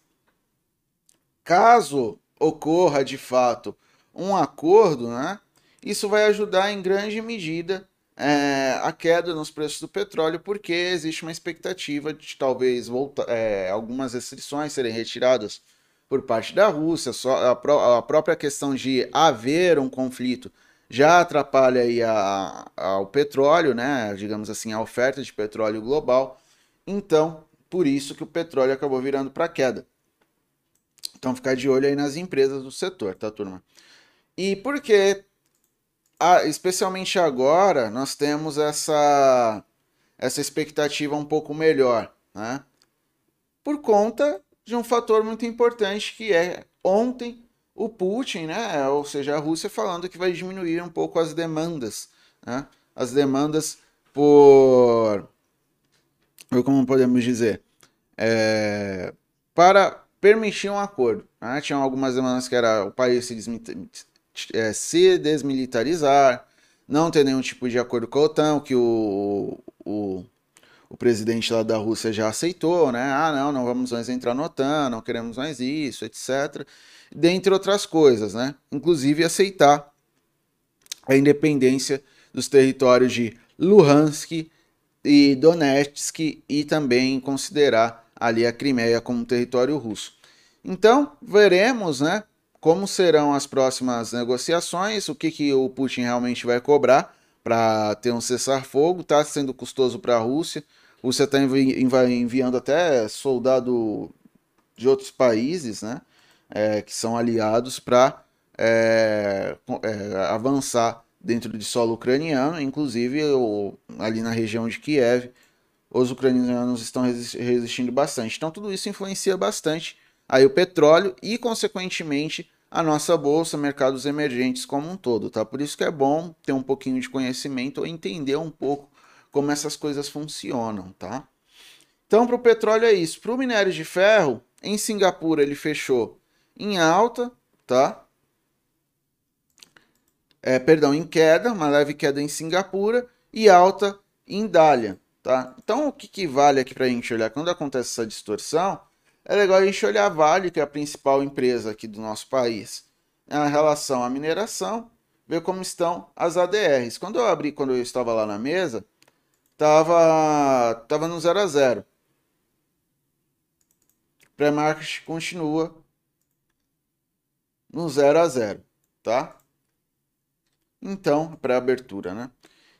Caso ocorra de fato um acordo, né? Isso vai ajudar em grande medida é, a queda nos preços do petróleo, porque existe uma expectativa de talvez volta, é, algumas restrições serem retiradas por parte da Rússia, a, pró a própria questão de haver um conflito já atrapalha aí a, a, o petróleo, né? Digamos assim, a oferta de petróleo global. Então, por isso que o petróleo acabou virando para queda. Então, ficar de olho aí nas empresas do setor, tá, turma? E por que, especialmente agora, nós temos essa, essa expectativa um pouco melhor, né? Por conta de um fator muito importante que é ontem o Putin, né, ou seja, a Rússia falando que vai diminuir um pouco as demandas, né, as demandas por, como podemos dizer, é, para permitir um acordo. Né? Tinham algumas demandas que era o país se, é, se desmilitarizar, não ter nenhum tipo de acordo com a OTAN, que o, o, o presidente lá da Rússia já aceitou, né? Ah, não, não vamos mais entrar na OTAN, não queremos mais isso, etc dentre outras coisas, né? Inclusive aceitar a independência dos territórios de Luhansk e Donetsk e também considerar ali a Crimeia como território russo. Então, veremos, né, como serão as próximas negociações, o que, que o Putin realmente vai cobrar para ter um cessar-fogo. Está sendo custoso para a Rússia. A Rússia está envi enviando até soldado de outros países, né? é, que são aliados para é, é, avançar dentro de solo ucraniano, inclusive o, ali na região de Kiev, os ucranianos estão resistindo bastante. Então tudo isso influencia bastante aí o petróleo e, consequentemente, a nossa bolsa, mercados emergentes como um todo, tá? Por isso que é bom ter um pouquinho de conhecimento ou entender um pouco como essas coisas funcionam, tá? Então, para o petróleo é isso. Para o minério de ferro, em Singapura ele fechou em alta, tá? É, perdão, em queda, uma leve queda em Singapura e alta em Dália, tá? Então, o que, que vale aqui para a gente olhar? Quando acontece essa distorção, é legal a gente olhar a Vale, que é a principal empresa aqui do nosso país, em relação à mineração, ver como estão as ADRs. Quando eu abri, quando eu estava lá na mesa, tava, tava no 0 a 0. Pré-market continua no 0 a 0, tá? Então, para abertura, né?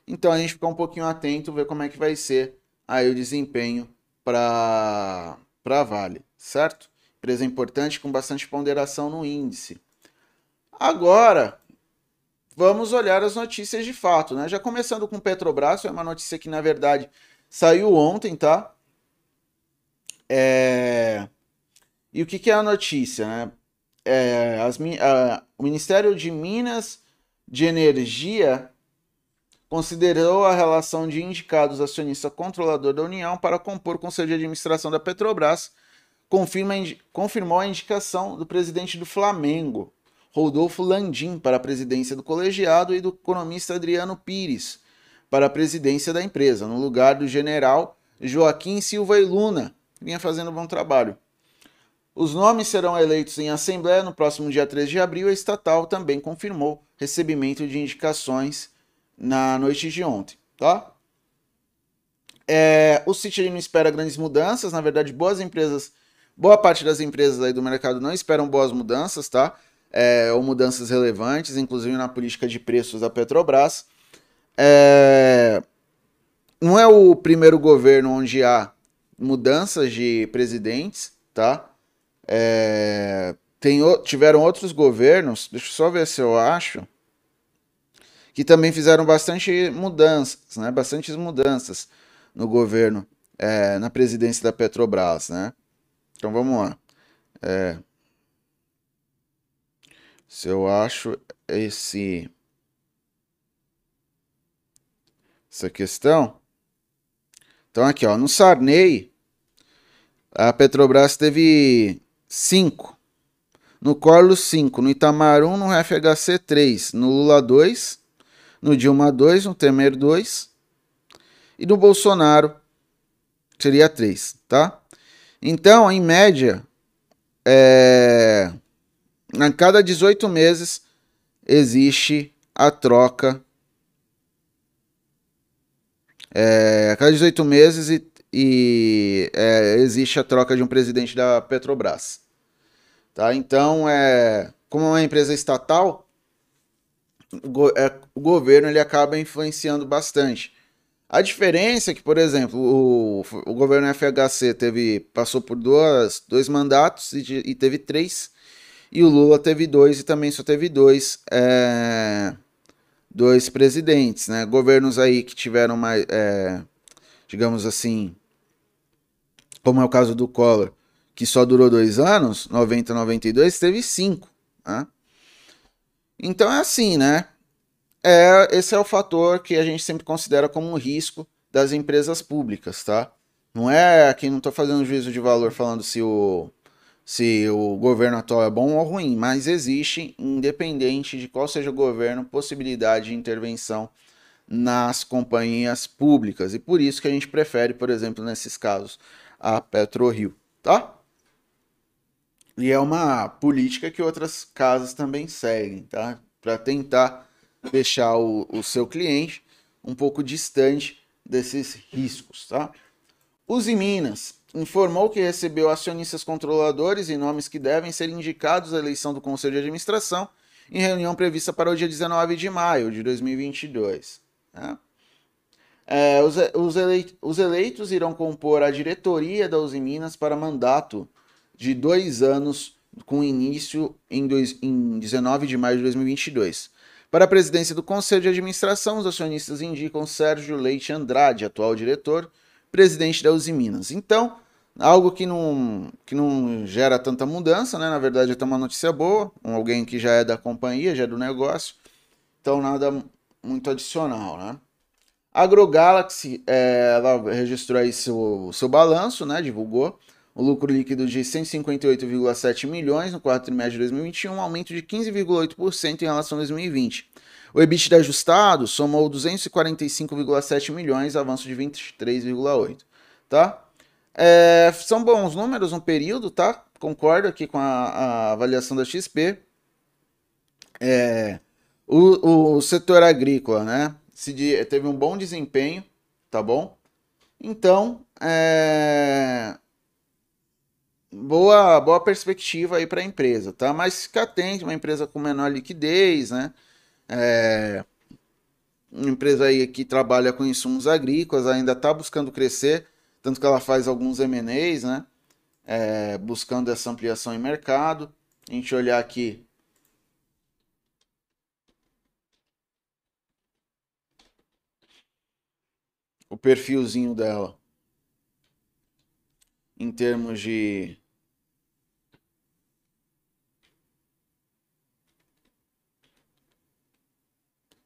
Então a gente fica um pouquinho atento, ver como é que vai ser aí o desempenho para para Vale, certo? Empresa importante com bastante ponderação no índice. Agora, vamos olhar as notícias de fato, né? Já começando com Petrobras, é uma notícia que na verdade saiu ontem, tá? É... E o que, que é a notícia, né? é, as, o Ministério de Minas de Energia considerou a relação de indicados acionista controlador da União para compor o Conselho de Administração da Petrobras, confirma, confirmou a indicação do presidente do Flamengo, Rodolfo Landim, para a presidência do colegiado e do economista Adriano Pires para a presidência da empresa, no lugar do general Joaquim Silva e Luna, que vinha fazendo um bom trabalho. Os nomes serão eleitos em assembleia no próximo dia 3 de abril. A estatal também confirmou recebimento de indicações na noite de ontem, tá? É, o não espera grandes mudanças, na verdade, boas empresas, boa parte das empresas aí do mercado não esperam boas mudanças, tá? é, ou mudanças relevantes, inclusive na política de preços da Petrobras. É, não é o primeiro governo onde há mudanças de presidentes, tá? É, tem, tiveram outros governos, deixa eu só ver se eu acho, que também fizeram bastante mudanças, né? Bastantes mudanças no governo, é, na presidência da Petrobras, né? Então vamos lá. É, se eu acho esse essa questão. Então aqui, ó, no Sarney, a Petrobras teve 5. No Corlo 5, no Itamar 1, no FHC 3, no Lula 2, no Dilma 2, no Temer 2 e no Bolsonaro seria 3, tá? Então, em média, é... a cada 18 meses existe a troca. É... a cada 18 meses e, e é, existe a troca de um presidente da Petrobras. Tá? Então, é, como é uma empresa estatal, é, o governo ele acaba influenciando bastante. A diferença é que, por exemplo, o, o governo FHC teve, passou por duas, dois mandatos e, e teve três, e o Lula teve dois e também só teve dois, é, dois presidentes, né? Governos aí que tiveram mais, é, digamos assim, como é o caso do Collor, que só durou dois anos, 90, 92, teve cinco, né? Então é assim, né? é, esse é o fator que a gente sempre considera como um risco das empresas públicas, tá? Não é aqui, não estou fazendo juízo de valor falando se o, se o governo atual é bom ou ruim, mas existe, independente de qual seja o governo, possibilidade de intervenção nas companhias públicas. E por isso que a gente prefere, por exemplo, nesses casos, a PetroRio, tá? E é uma política que outras casas também seguem, tá? Para tentar deixar o, o seu cliente um pouco distante desses riscos. Tá? Uzi Minas informou que recebeu acionistas controladores e nomes que devem ser indicados à eleição do Conselho de Administração em reunião prevista para o dia 19 de maio de 2022. Tá? É, os, os, os, eleitos irão compor a diretoria da Uzi Minas para mandato de dois anos com início em, dois, em 19 de maio de 2022. Para a presidência do Conselho de Administração, os acionistas indicam Sérgio Leite Andrade, atual diretor, presidente da Uzi Minas. Então, algo que não, que não gera tanta mudança, né? Na verdade, é até uma notícia boa, um alguém que já é da companhia, já é do negócio. Então, nada muito adicional, né? AgroGalaxy, é, ela registrou aí seu, seu balanço, né? Divulgou o lucro líquido de 158,7 milhões no quarto trimestre de 2021, um aumento de 15,8% em relação a 2020. O EBITDA ajustado somou 245,7 milhões, avanço de 23,8, tá? É, são bons números no período, tá? Concordo aqui com a, a avaliação da XP. É, o, o setor agrícola, né? Se teve um bom desempenho, tá bom? Então, é, boa, boa perspectiva aí para a empresa, tá? Mas fica atento, uma empresa com menor liquidez, né? É, uma empresa aí que trabalha com insumos agrícolas, ainda está buscando crescer, tanto que ela faz alguns M&As, né? É, buscando essa ampliação em mercado. A gente olhar aqui o perfilzinho dela em termos de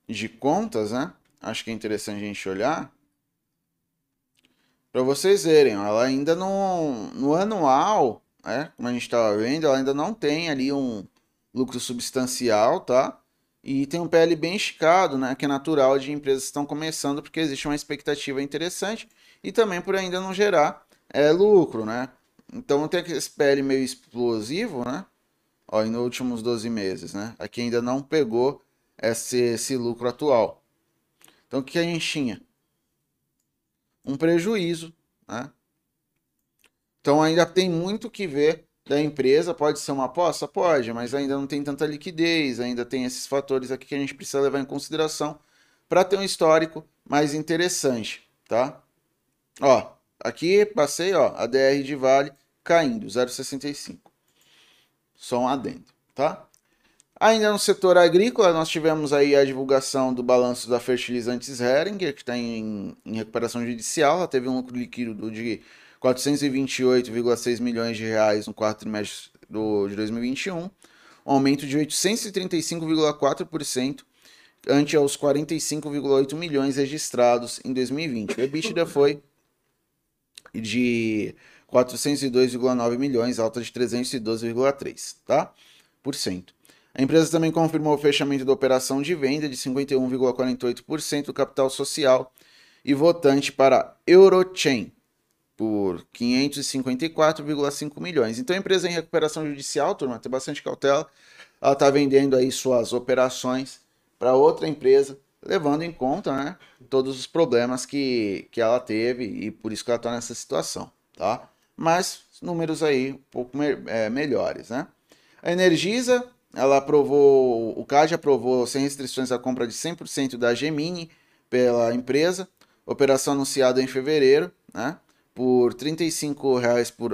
de contas, né? Acho que é interessante a gente olhar. Para vocês verem, ela ainda não. No anual, né? Como a gente estava vendo, ela ainda não tem ali um lucro substancial, tá? E tem um PL bem esticado, né? Que é natural de empresas que estão começando, porque existe uma expectativa interessante e também por ainda não gerar é, lucro, né? Então tem aquele PL meio explosivo, né? Ó, nos últimos 12 meses, né? Aqui ainda não pegou esse, esse lucro atual. Então, o que a gente tinha? Um prejuízo, né? Então, ainda tem muito que ver da empresa pode ser uma aposta? Pode, mas ainda não tem tanta liquidez, ainda tem esses fatores aqui que a gente precisa levar em consideração para ter um histórico mais interessante, tá? Ó, aqui passei, ó, a DR de Vale caindo, 0,65. Só um adendo, tá? Ainda no setor agrícola, nós tivemos aí a divulgação do balanço da Fertilizantes Heringer, que está em, em, recuperação judicial. Ela teve um lucro líquido de 428,6 milhões de reais no quarto trimestre do, de 2021, um aumento de 835,4% ante aos 45,8 milhões registrados em 2020. O EBITDA foi de 402,9 milhões, alta de 312,3, tá? Por cento. A empresa também confirmou o fechamento da operação de venda de 51,48% do capital social e votante para Eurochain por 554,5 milhões. Então a empresa em recuperação judicial, turma, tem bastante cautela. Ela está vendendo aí suas operações para outra empresa, levando em conta né, todos os problemas que, que ela teve e por isso que ela está nessa situação, tá? Mas números aí um pouco me é, melhores, né? A Energisa ela aprovou, o CAD aprovou sem restrições a compra de 100% da Gemini pela empresa, operação anunciada em fevereiro, né, por 35 reais por,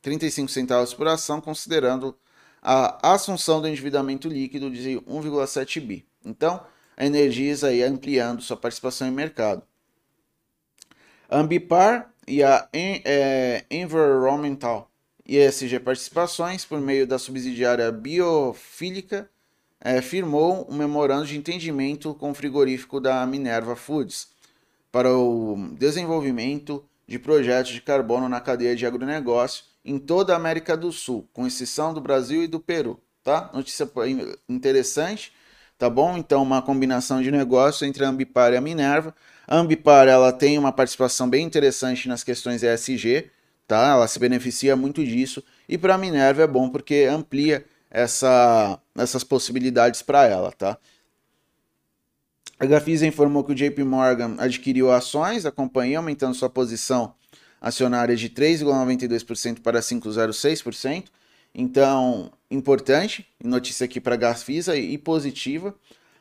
35 centavos por ação, considerando a assunção do endividamento líquido de 1,7 bi. Então, a Energisa aí ampliando sua participação em mercado. A Ambipar e a é, Environmental ESG Participações, por meio da subsidiária Biofílica, é, firmou um memorando de entendimento com o frigorífico da Minerva Foods para o desenvolvimento de projetos de carbono na cadeia de agronegócio em toda a América do Sul, com exceção do Brasil e do Peru, tá? Notícia interessante, tá bom? Então, uma combinação de negócio entre a Ambipar e a Minerva. A Ambipar, ela tem uma participação bem interessante nas questões ESG, tá? Ela se beneficia muito disso e para a Minerva é bom porque amplia essa, essas possibilidades para ela, tá? A Gafisa informou que o JP Morgan adquiriu ações da companhia, aumentando sua posição acionária de 3,92% para 5,06%. Então, importante, notícia aqui para a Gafisa e positiva.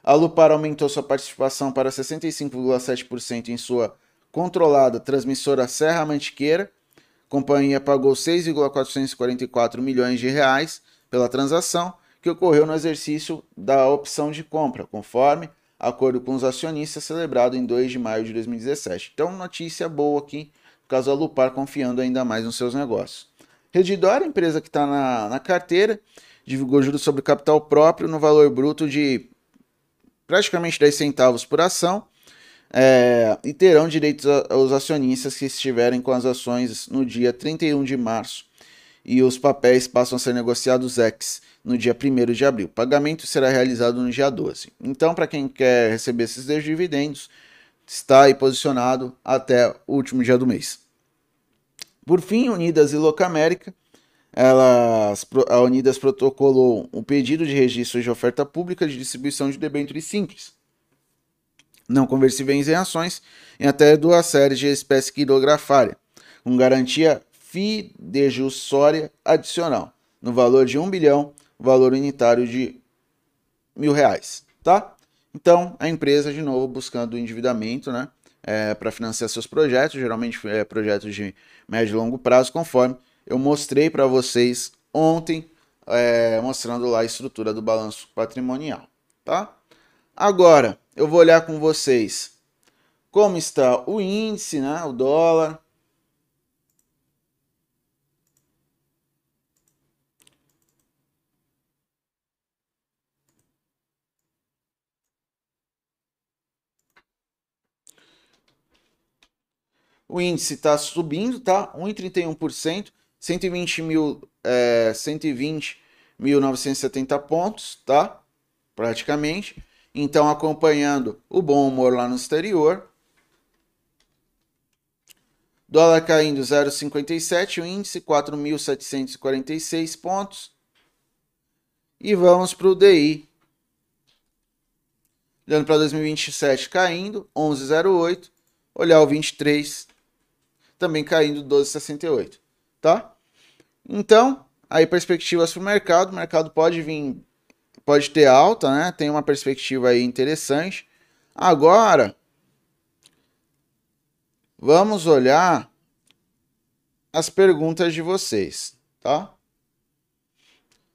A Lupar aumentou sua participação para 65,7% em sua controlada transmissora Serra Mantiqueira, companhia pagou 6,444 milhões de reais pela transação que ocorreu no exercício da opção de compra, conforme acordo com os acionistas celebrado em 2 de maio de 2017. Então, notícia boa aqui, caso a Lupar confiando ainda mais nos seus negócios. Redditor, empresa que está na, na carteira, divulgou juros sobre capital próprio no valor bruto de praticamente 10 centavos por ação, é, e terão direitos aos acionistas que estiverem com as ações no dia 31 de março e os papéis passam a ser negociados ex no dia 1 de abril. O pagamento será realizado no dia 12. Então, para quem quer receber esses dividendos, está aí posicionado até o último dia do mês. Por fim, Unidas e Locamérica, elas, a Unidas protocolou o pedido de registro de oferta pública de distribuição de debêntures simples não conversíveis em ações, em até duas séries de espécie quirografária, com garantia fidejussória adicional, no valor de 1 bilhão, valor unitário de mil reais, tá? Então, a empresa, de novo, buscando endividamento, né? É, para financiar seus projetos, geralmente é, projetos de médio e longo prazo, conforme eu mostrei para vocês ontem, é, mostrando lá a estrutura do balanço patrimonial, tá? Agora, eu vou olhar com vocês como está o índice, né, o dólar. O índice está subindo, tá? 1,31%, 120 mil, é, 120.970 pontos, tá? Praticamente. Então, acompanhando o bom humor lá no exterior. Dólar caindo 0,57, o índice 4.746 pontos. E vamos para o DI. Olhando para 2027 caindo 11,08. Olhar o 23 também caindo 12,68, tá? Então, Aí perspectivas para o mercado, o mercado pode vir, pode ter alta, né? Tem uma perspectiva aí interessante. Agora, vamos olhar as perguntas de vocês, tá?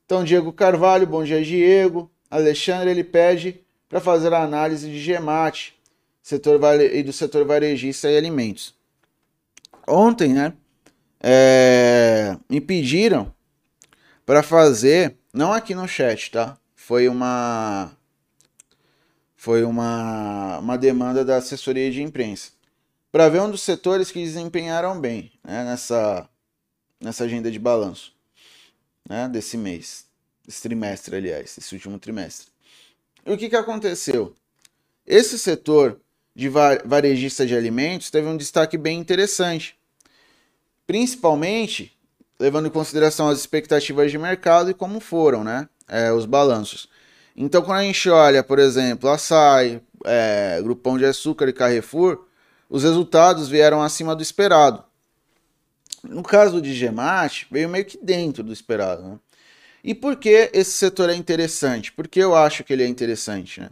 Então, Diego Carvalho, bom dia, Diego. Alexandre, ele pede para fazer a análise de GEMAT setor e do setor varejista e alimentos. Ontem, né, é... me pediram para fazer, não aqui no chat, tá? Foi uma foi uma, uma demanda da assessoria de imprensa para ver um dos setores que desempenharam bem né, nessa, nessa agenda de balanço né, desse mês, desse trimestre, aliás, esse último trimestre. E o que, que aconteceu? Esse setor de varejista de alimentos teve um destaque bem interessante, principalmente levando em consideração as expectativas de mercado e como foram né, é, os balanços. Então, quando a gente olha, por exemplo, Açaí, é, Grupão de Açúcar e Carrefour, os resultados vieram acima do esperado. No caso de Gemat, veio meio que dentro do esperado. Né? E por que esse setor é interessante? Porque eu acho que ele é interessante. Né?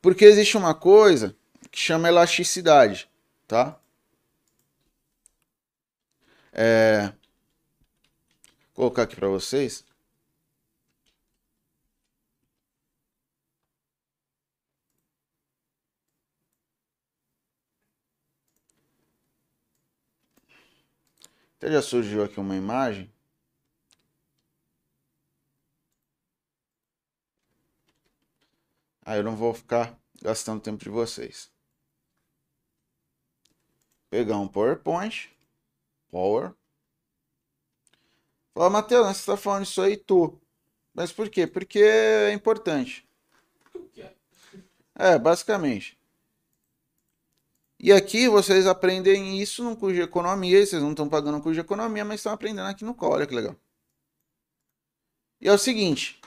Porque existe uma coisa que chama elasticidade. Tá? É... Vou colocar aqui para vocês. Até já surgiu aqui uma imagem. Aí eu não vou ficar gastando tempo de vocês. Pegar um PowerPoint. Power. Fala, Matheus, você está falando isso aí, tu. Mas por quê? Porque é importante. É, basicamente. E aqui vocês aprendem isso no curso de economia, vocês não estão pagando o curso de economia, mas estão aprendendo aqui no colo, olha que legal. E é o seguinte,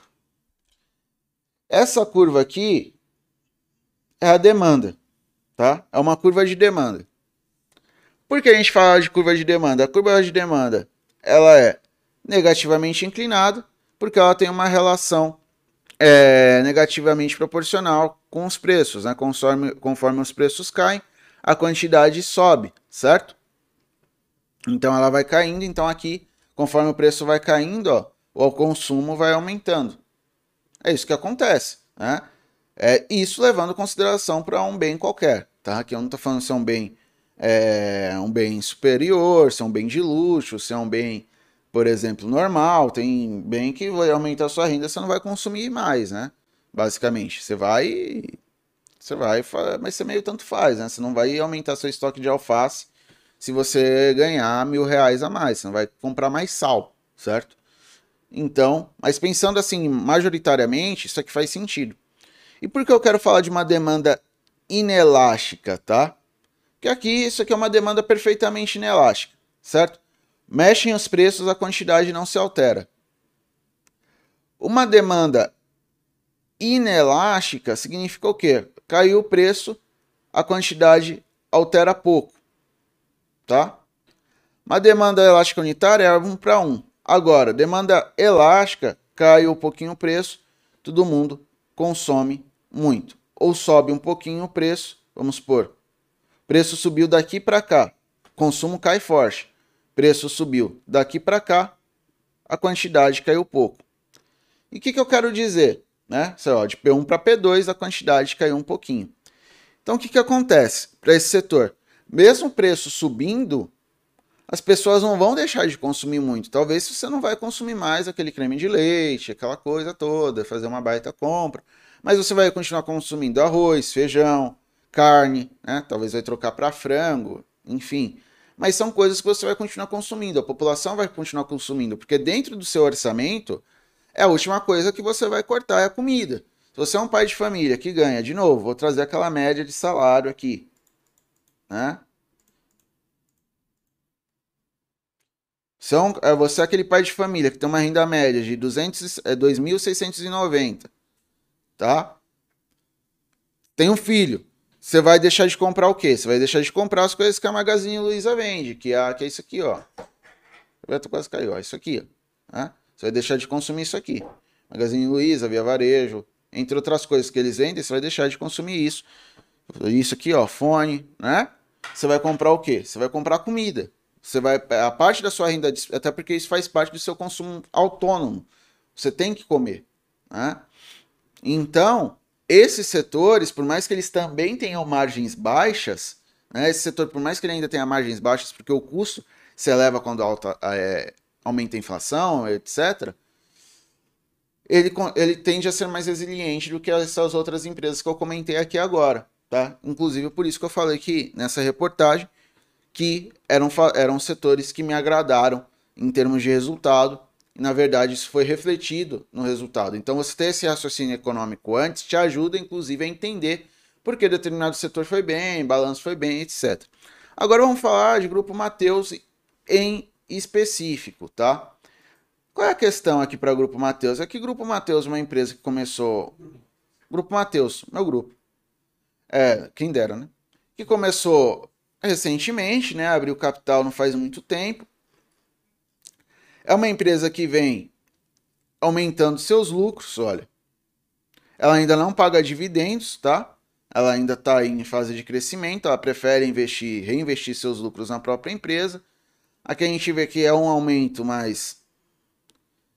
essa curva aqui é a demanda, tá? É uma curva de demanda. Por que a gente fala de curva de demanda? A curva de demanda, ela é negativamente inclinada, porque ela tem uma relação é, negativamente proporcional com os preços, né? Conforme, conforme os preços caem, a quantidade sobe, certo? Então ela vai caindo, então aqui, conforme o preço vai caindo, ó, o consumo vai aumentando. É isso que acontece, né? É isso levando consideração para um bem qualquer, tá? Aqui eu não estou falando se é um bem é, um bem superior, se é um bem de luxo, se é um bem, por exemplo, normal. Tem bem que vai aumentar a sua renda, você não vai consumir mais, né? Basicamente, você vai você vai, mas você meio tanto faz, né? Você não vai aumentar seu estoque de alface se você ganhar mil reais a mais. Você não vai comprar mais sal, certo? Então, mas pensando assim, majoritariamente, isso aqui faz sentido. E por que eu quero falar de uma demanda inelástica, tá? Que aqui, isso aqui é uma demanda perfeitamente inelástica, certo? Mexem os preços, a quantidade não se altera. Uma demanda inelástica significa o quê? Caiu o preço, a quantidade altera pouco, tá? Uma demanda elástica unitária é 1 para 1. Agora, demanda elástica, caiu um pouquinho o preço, todo mundo consome muito. Ou sobe um pouquinho o preço, vamos supor, preço subiu daqui para cá, consumo cai forte. Preço subiu daqui para cá, a quantidade caiu pouco. E o que, que eu quero dizer? Né? Ó, de P1 para P2 a quantidade caiu um pouquinho. Então o que, que acontece para esse setor? Mesmo o preço subindo, as pessoas não vão deixar de consumir muito. Talvez você não vai consumir mais aquele creme de leite, aquela coisa toda, fazer uma baita compra. Mas você vai continuar consumindo arroz, feijão, carne, né? Talvez vai trocar para frango, enfim. Mas são coisas que você vai continuar consumindo, a população vai continuar consumindo, porque dentro do seu orçamento é a última coisa que você vai cortar é a comida. Se você é um pai de família que ganha, de novo, vou trazer aquela média de salário aqui, né? São, é, você é aquele pai de família que tem uma renda média de 200, é, 2.690, tá? Tem um filho. Você vai deixar de comprar o quê? Você vai deixar de comprar as coisas que a Magazine Luiza vende, que é, que é isso aqui, ó. O quase caiu, ó. Isso aqui, ó. Né? Você vai deixar de consumir isso aqui. Magazine Luiza, Via Varejo, entre outras coisas que eles vendem, você vai deixar de consumir isso. Isso aqui, ó, fone, né? Você vai comprar o quê? Você vai comprar comida. Você vai a parte da sua renda, até porque isso faz parte do seu consumo autônomo. Você tem que comer, né? Então, esses setores, por mais que eles também tenham margens baixas, né? Esse setor, por mais que ele ainda tenha margens baixas, porque o custo se eleva quando alta, é, aumenta a inflação, etc ele, ele tende a ser mais resiliente do que essas outras empresas que eu comentei aqui agora, tá? Inclusive por isso que eu falei que nessa reportagem que eram, eram setores que me agradaram em termos de resultado, e na verdade isso foi refletido no resultado. Então você ter esse raciocínio econômico antes te ajuda inclusive a entender por que determinado setor foi bem, balanço foi bem, etc. Agora vamos falar de grupo Mateus em específico, tá? Qual é a questão aqui para o Grupo Mateus? É que Grupo Mateus, uma empresa que começou. Grupo Mateus, meu grupo. É, quem dera, né? Que começou recentemente, né? Abriu capital não faz muito tempo. É uma empresa que vem aumentando seus lucros, olha. Ela ainda não paga dividendos, tá? Ela ainda está em fase de crescimento, ela prefere investir, reinvestir seus lucros na própria empresa. Aqui a gente vê que é um aumento mais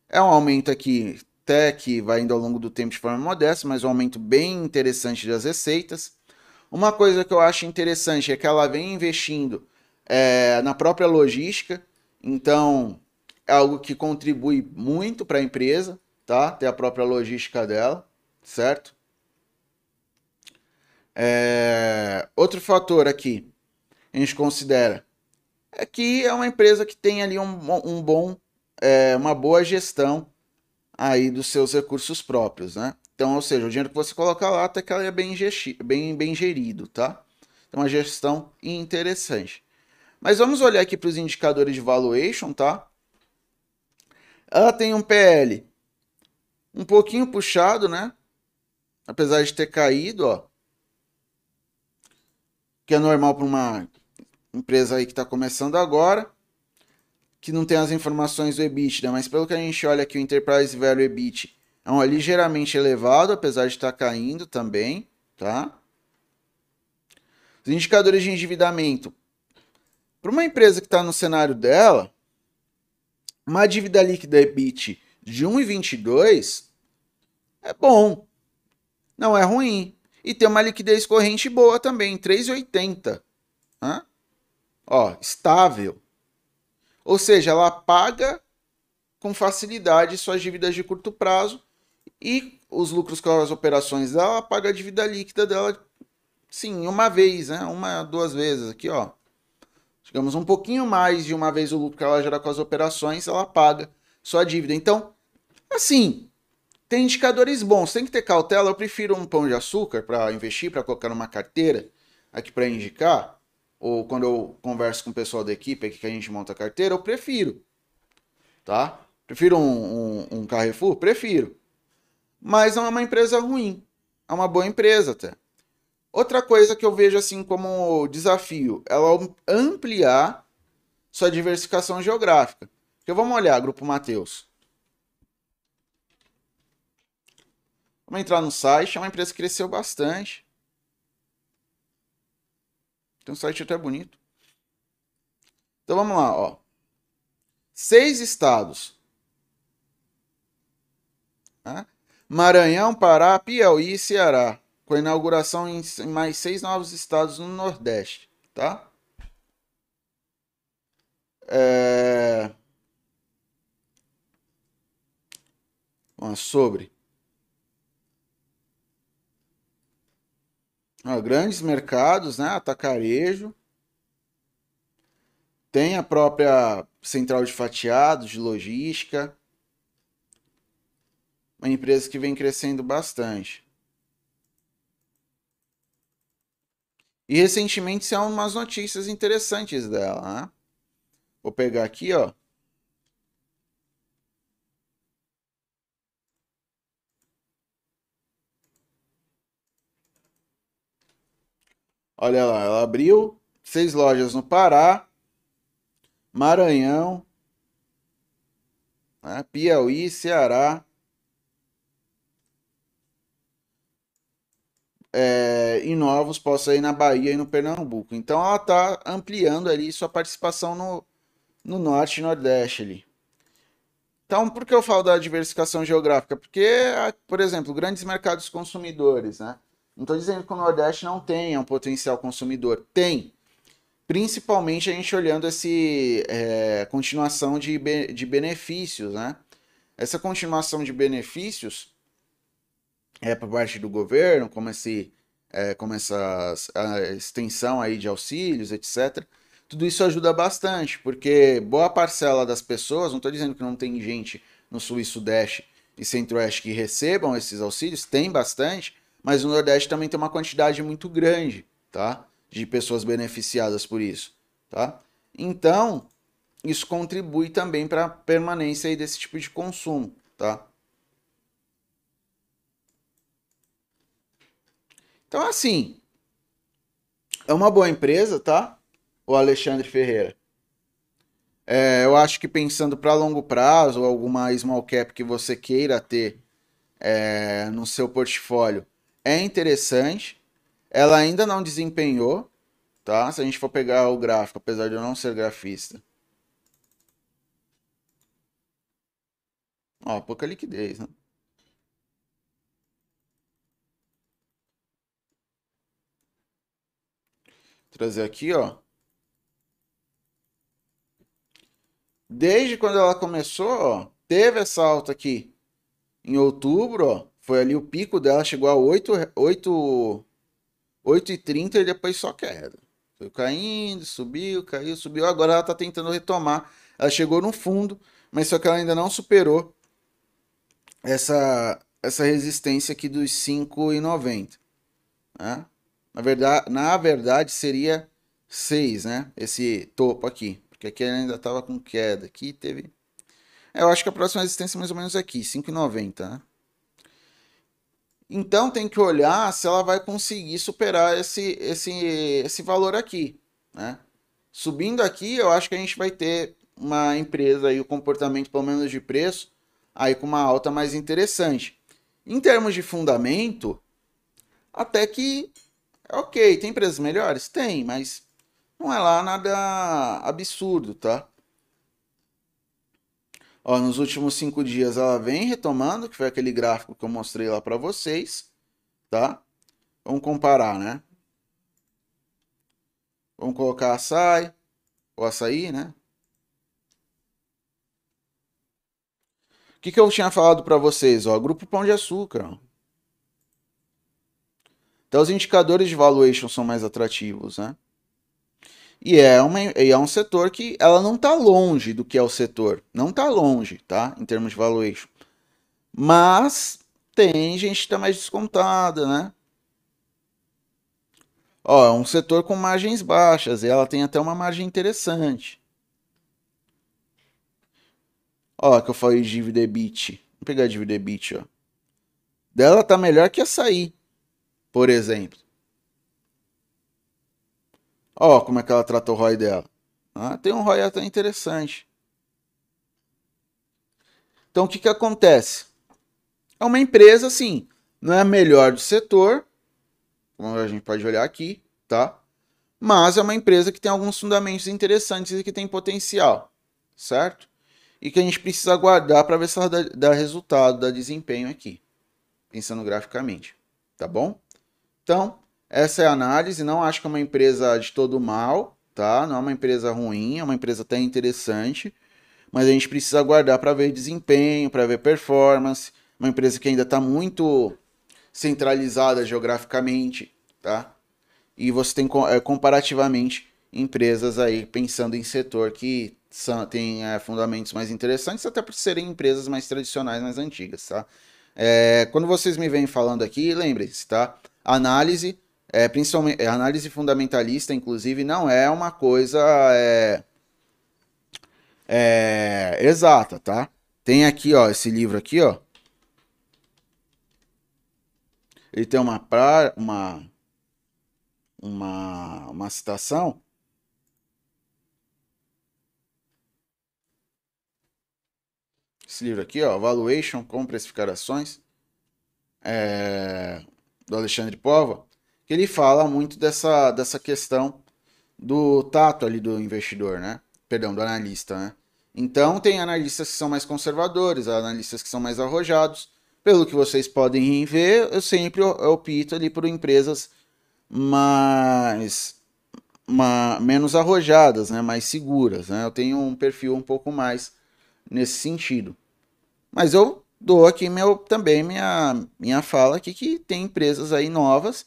é um aumento aqui até que vai indo ao longo do tempo de forma modesta, mas um aumento bem interessante das receitas. Uma coisa que eu acho interessante é que ela vem investindo é, na própria logística, então é algo que contribui muito para a empresa, tá? Ter a própria logística dela, certo? É, outro fator aqui a gente considera é que é uma empresa que tem ali um, um bom é, uma boa gestão aí dos seus recursos próprios, né? Então, ou seja, o dinheiro que você coloca lá até que ele é bem, bem, bem gerido, tá? Então, uma gestão interessante. Mas vamos olhar aqui para os indicadores de valuation, tá? Ela tem um PL um pouquinho puxado, né? Apesar de ter caído, ó. Que é normal para uma empresa aí que está começando agora que não tem as informações do EBITDA, mas pelo que a gente olha aqui, o Enterprise Value EBIT é um ligeiramente elevado, apesar de estar caindo também, tá? Os indicadores de endividamento. Para uma empresa que está no cenário dela, uma dívida líquida EBIT de 1,22 é bom, não é ruim. E tem uma liquidez corrente boa também, 3,80. Ó, estável. Ou seja, ela paga com facilidade suas dívidas de curto prazo e os lucros com as operações dela, ela paga a dívida líquida dela, sim, uma vez, né? Uma, duas vezes aqui, ó. Digamos, um pouquinho mais de uma vez o lucro que ela gera com as operações, ela paga sua dívida. Então, assim, tem indicadores bons, tem que ter cautela. Eu prefiro um pão de açúcar para investir, para colocar numa carteira aqui para indicar, ou quando eu converso com o pessoal da equipe aqui que a gente monta a carteira, eu prefiro. Tá? Prefiro um, um, um Carrefour? Prefiro. Mas não é uma empresa ruim. É uma boa empresa até. Outra coisa que eu vejo assim como desafio, ela ampliar sua diversificação geográfica. Porque vamos olhar, Grupo Mateus. Vamos entrar no site, é uma empresa que cresceu bastante. Tem um site até bonito. Então vamos lá, ó. Seis estados. Né? Maranhão, Pará, Piauí e Ceará. Com a inauguração em mais seis novos estados no Nordeste. Tá? É... sobre Ó, grandes mercados, né? Atacarejo. Tem a própria central de fatiados, de logística. Uma empresa que vem crescendo bastante. E recentemente são umas notícias interessantes dela, né? Vou pegar aqui, ó. Olha lá, ela abriu seis lojas no Pará, Maranhão. né? Piauí, Ceará, é, e novos possa ir na Bahia e no Pernambuco. Então ela está ampliando ali sua participação no, no norte e nordeste ali. Então, por que eu falo da diversificação geográfica? Porque, por exemplo, grandes mercados consumidores, né? Não estou dizendo que o Nordeste não tenha um potencial consumidor. Tem. Principalmente a gente olhando esse é, continuação de, de benefícios, né? Essa continuação de benefícios é por parte do governo, como, esse, é, como essa extensão aí de auxílios, etc. Tudo isso ajuda bastante, porque boa parcela das pessoas, não estou dizendo que não tem gente no sul e sudeste e centro-oeste que recebam esses auxílios, tem bastante, mas no nordeste também tem uma quantidade muito grande, tá? De pessoas beneficiadas por isso, tá? Então, isso contribui também para a permanência desse tipo de consumo, tá? Então, assim, é uma boa empresa, tá? O Alexandre Ferreira. É, eu acho que pensando para longo prazo, alguma small cap que você queira ter é, no seu portfólio, é interessante. Ela ainda não desempenhou, tá? Se a gente for pegar o gráfico, apesar de eu não ser grafista. Ó, pouca liquidez, né? trazer aqui, ó. Desde quando ela começou, ó, teve essa alta aqui em outubro, ó, foi ali o pico dela, chegou a 8, 8, 8,30 e depois só queda. Foi caindo, subiu, caiu, subiu. Agora ela tá tentando retomar. Ela chegou no fundo, mas só que ela ainda não superou essa, essa resistência aqui dos 5,90. Né? Na verdade, na verdade seria 6, né? Esse topo aqui. Porque aqui ainda estava com queda. Aqui teve... É, eu acho que a próxima resistência é mais ou menos aqui, 5,90, né? Então tem que olhar se ela vai conseguir superar esse, esse, esse valor aqui, né? Subindo aqui, eu acho que a gente vai ter uma empresa e o comportamento, pelo menos de preço, aí com uma alta mais interessante. Em termos de fundamento, até que Ok, tem empresas melhores? Tem, mas não é lá nada absurdo, tá? Ó, nos últimos cinco dias ela vem retomando, que foi aquele gráfico que eu mostrei lá para vocês, tá? Vamos comparar, né? Vamos colocar açaí, o açaí, né? O que, que eu tinha falado para vocês? Ó, grupo Pão de Açúcar. Então os indicadores de valuation são mais atrativos, né? E é, uma, e é um setor que ela não está longe do que é o setor. Não está longe, tá? Em termos de valuation. Mas tem gente que está mais descontada, né? Ó, é um setor com margens baixas e ela tem até uma margem interessante. Ó, que eu falei de dívida EBIT. Vou pegar a dívida EBIT, ó. Dela tá melhor que açaí por exemplo. Ó, como é que ela trata o ROI dela. Ah, tem um ROI até interessante. Então, o que, que acontece? É uma empresa, assim, não é a melhor do setor, como a gente pode olhar aqui, tá? Mas é uma empresa que tem alguns fundamentos interessantes e que tem potencial, certo? E que a gente precisa aguardar para ver se ela dá, dá resultado, dá desempenho aqui, pensando graficamente, tá bom? Então, essa é a análise. Não acho que é uma empresa de todo mal, tá? Não é uma empresa ruim, é uma empresa até interessante. Mas a gente precisa aguardar para ver desempenho, para ver performance. Uma empresa que ainda está muito centralizada geograficamente, tá? E você tem é, comparativamente empresas aí pensando em setor que são, tem é, fundamentos mais interessantes, até por serem empresas mais tradicionais, mais antigas, tá? É, quando vocês me vêm falando aqui, lembrem-se, tá? análise, é, principalmente análise fundamentalista, inclusive, não é uma coisa é, é, exata, tá? Tem aqui, ó, esse livro aqui, ó. Ele tem uma pra, uma uma uma citação esse livro aqui, ó, Valuation, Como Precificar Ações, é, do Alexandre Pova, que ele fala muito dessa, dessa questão do tato ali do investidor, né? Perdão, do analista, né? Então, tem analistas que são mais conservadores, analistas que são mais arrojados. Pelo que vocês podem ver, eu sempre opto ali por empresas mais, mais menos arrojadas, né? mais seguras. Né? Eu tenho um perfil um pouco mais nesse sentido. Mas eu dou aqui meu, também minha, minha fala aqui que tem empresas aí novas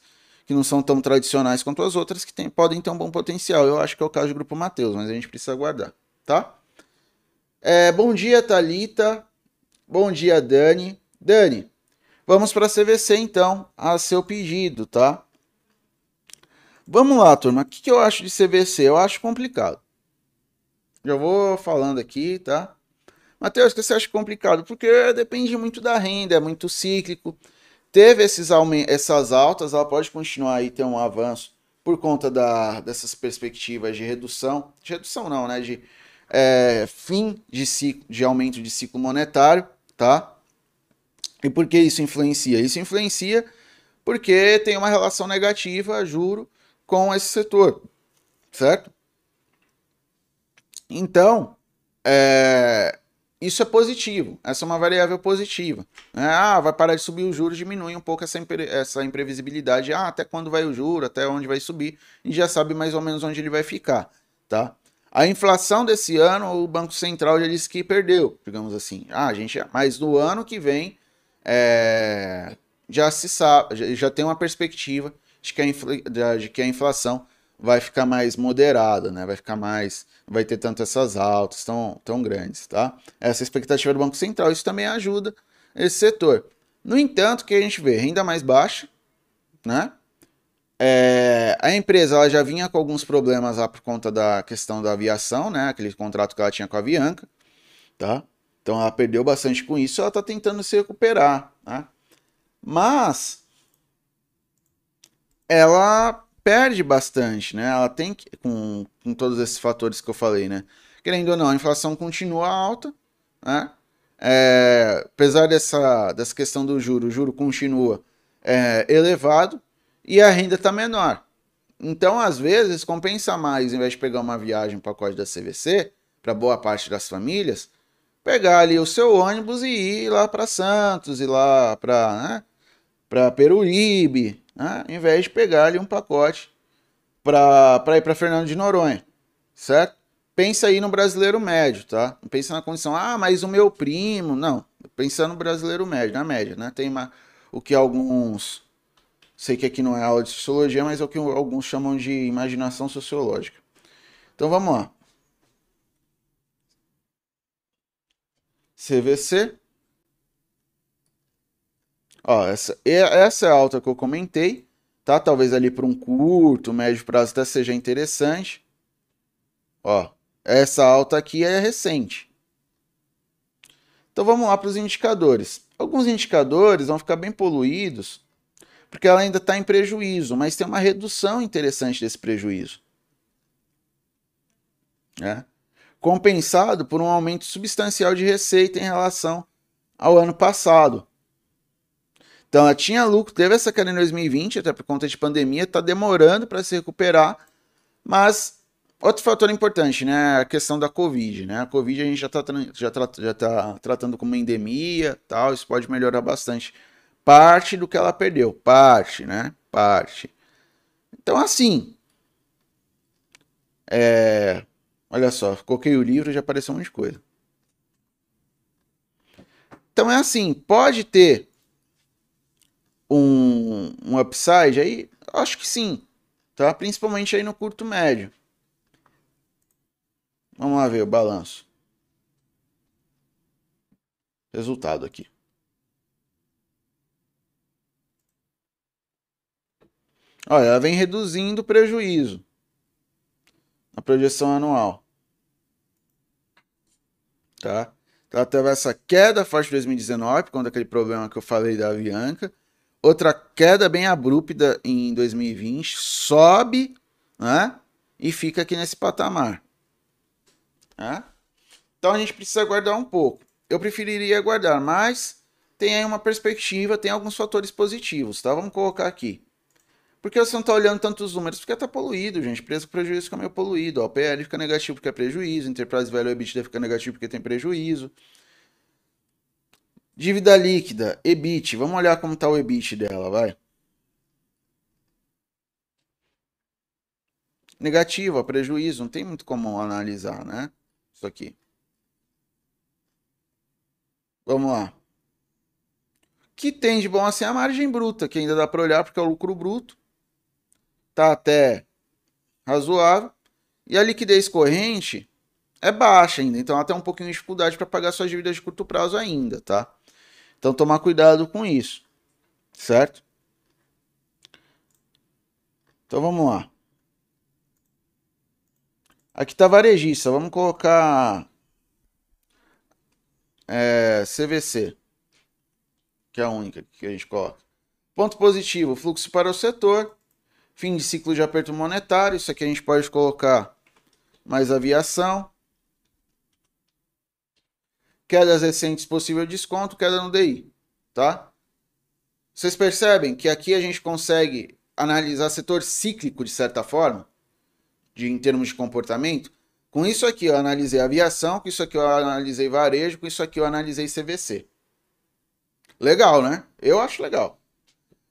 que não são tão tradicionais quanto as outras que tem, podem ter um bom potencial. Eu acho que é o caso do Grupo Mateus, mas a gente precisa aguardar, tá? É, bom dia, Talita. Bom dia, Dani. Dani, vamos para a CVC então, a seu pedido, tá? Vamos lá, turma. O que, que eu acho de CVC? Eu acho complicado. Já vou falando aqui, tá? Matheus, o que você acha complicado? Porque depende muito da renda, é muito cíclico. Teve esses essas altas, ela pode continuar aí ter um avanço por conta da, dessas perspectivas de redução. De redução não, né? De é, fim de, ciclo, de aumento de ciclo monetário, tá? E por que isso influencia? Isso influencia porque tem uma relação negativa, juro, com esse setor, certo? Então, é, isso é positivo, essa é uma variável positiva. Né? Ah, vai parar de subir o juro, diminui um pouco essa, impre essa imprevisibilidade. Ah, até quando vai o juro, até onde vai subir, a gente já sabe mais ou menos onde ele vai ficar, tá? A inflação desse ano, o Banco Central já disse que perdeu, digamos assim. Ah, gente, mas no ano que vem é, já se sabe, já, já, tem uma perspectiva de que, a de que a inflação vai ficar mais moderada, né? Vai ficar mais, vai ter tanto essas altas tão, tão grandes, tá? Essa expectativa do Banco Central, isso também ajuda esse setor. No entanto, o que a gente vê? Renda mais baixa, né? É, a empresa ela já vinha com alguns problemas lá por conta da questão da aviação, né? Aquele contrato que ela tinha com a Avianca, tá? Então ela perdeu bastante com isso, ela está tentando se recuperar, né? Mas ela perde bastante, né? Ela tem que, com, com todos esses fatores que eu falei, né? Querendo ou não, a inflação continua alta, né? É, apesar dessa, dessa questão do juro, o juro continua é, elevado, e a renda está menor. Então, às vezes, compensa mais, em vez de pegar uma viagem pacote da CVC, para boa parte das famílias, pegar ali o seu ônibus e ir lá para Santos, ir lá para né, Peruíbe, né, em vez de pegar ali um pacote para ir para Fernando de Noronha, certo? Pensa aí no brasileiro médio, tá? Não pensa na condição, ah, mas o meu primo, não. Pensa no brasileiro médio, na média, né? Tem uma, o que alguns Sei que aqui não é aula de sociologia, mas é o que alguns chamam de imaginação sociológica. Então vamos lá. CVC. Ó, essa, essa é a alta que eu comentei, tá? Talvez ali por um curto, médio prazo até seja interessante. Ó, essa alta aqui é recente. Então vamos lá para os indicadores. Alguns indicadores vão ficar bem poluídos porque ela ainda está em prejuízo, mas tem uma redução interessante desse prejuízo. É. Compensado por um aumento substancial de receita em relação ao ano passado. Então ela tinha lucro, teve essa queda em 2020, até por conta de pandemia, está demorando para se recuperar, mas outro fator importante, né, a questão da Covid, né, a Covid a gente já está já já tá tratando como endemia, tal, isso pode melhorar bastante parte do que ela perdeu. Parte, né? Parte. Então, assim. É... Olha só, coloquei o livro e já apareceu um monte de coisa. Então é assim, pode ter um, um upside aí? Acho que sim, tá? Principalmente aí no curto médio. Vamos lá ver o balanço. Resultado aqui. Olha, ela vem reduzindo o prejuízo na projeção anual. Tá? Ela teve essa queda forte de 2019, por conta daquele problema que eu falei da Avianca. Outra queda bem abrupta em 2020, sobe né? e fica aqui nesse patamar. Né? Então a gente precisa aguardar um pouco. eu preferiria guardar, mas tem aí uma perspectiva, tem alguns fatores positivos, tá? Vamos colocar aqui. Por que você não está olhando tantos números? Porque está poluído, gente. Preço com prejuízo fica meio poluído. O PL fica negativo porque é prejuízo. Enterprise Value EBITDA fica negativo porque tem prejuízo. Dívida líquida, EBIT. Vamos olhar como está o EBIT dela, vai. Negativa, prejuízo. Não tem muito como analisar, né? Isso aqui. Vamos lá. Que tem de bom assim é a margem bruta, que ainda dá para olhar porque é o lucro bruto. Tá até razoável. E a liquidez corrente é baixa ainda, então ela tem um pouquinho de dificuldade para pagar suas dívidas de curto prazo ainda, tá? Então tomar cuidado com isso, certo? Então vamos lá. Aqui tá varejista, vamos colocar é, CVC, que é a única que a gente coloca. Ponto positivo, fluxo para o setor. Fim de ciclo de aperto monetário, isso aqui a gente pode colocar mais aviação. Quedas recentes, possível desconto, queda no DI, tá? Vocês percebem que aqui a gente consegue analisar setor cíclico de certa forma, de, em termos de comportamento. Com isso aqui eu analisei aviação, com isso aqui eu analisei varejo, com isso aqui eu analisei CVC. Legal, né? Eu acho legal.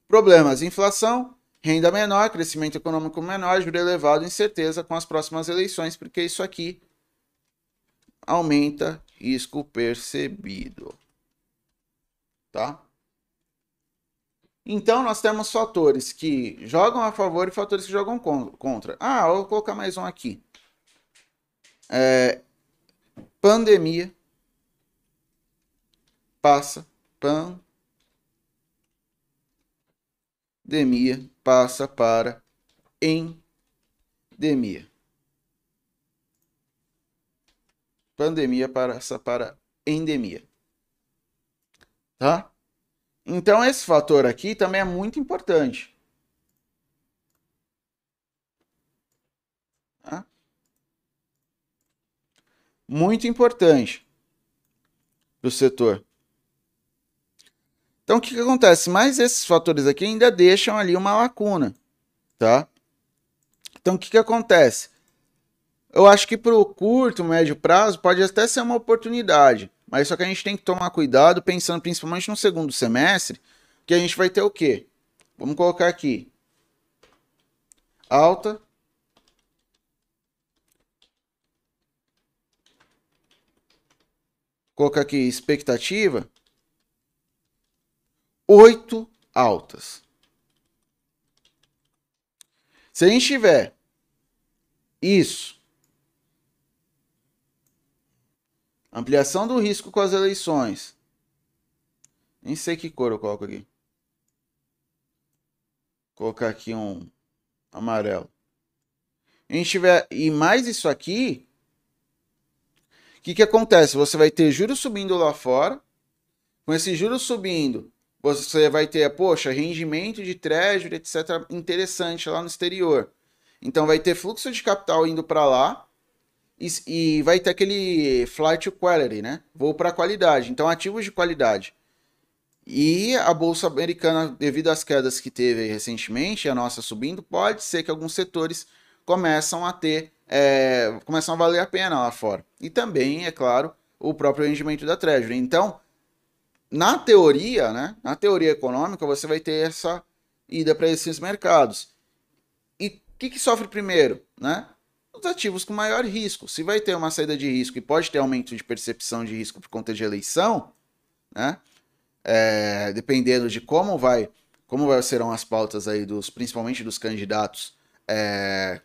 Problemas: inflação, renda menor, crescimento econômico menor, juro elevado, incerteza com as próximas eleições, porque isso aqui aumenta risco percebido. Tá? Então, nós temos fatores que jogam a favor e fatores que jogam contra. Ah, eu vou colocar mais um aqui. É, pandemia passa. Pandemia passa para endemia. Pandemia passa para endemia. Tá? Então esse fator aqui também é muito importante. Tá? Muito importante para o setor. Então o que, que acontece? Mas esses fatores aqui ainda deixam ali uma lacuna, tá? Então o que, que acontece? Eu acho que para o curto, médio prazo, pode até ser uma oportunidade. Mas só que a gente tem que tomar cuidado, pensando principalmente no segundo semestre, que a gente vai ter o quê? Vamos colocar aqui. Alta. Colocar aqui expectativa. Oito altas. Se a gente tiver isso Ampliação do risco com as eleições. Nem sei que cor eu coloco aqui. Vou colocar aqui um amarelo. A gente tiver e mais isso aqui, o que, que acontece? Você vai ter juros subindo lá fora. Com esses juros subindo, você vai ter, poxa, rendimento de treasury, etc. interessante lá no exterior. Então vai ter fluxo de capital indo para lá e, e vai ter aquele flight to quality, né? Voo para qualidade. Então, ativos de qualidade. E a bolsa americana, devido às quedas que teve recentemente, a nossa subindo, pode ser que alguns setores começam a ter, é, começam a valer a pena lá fora. E também, é claro, o próprio rendimento da Treasury. Então, na teoria, né, na teoria econômica, você vai ter essa ida para esses mercados. E o que, que sofre primeiro? Né? Os ativos com maior risco. Se vai ter uma saída de risco e pode ter aumento de percepção de risco por conta de eleição, né? É, dependendo de como vai, como vai, serão as pautas aí dos, principalmente dos candidatos é,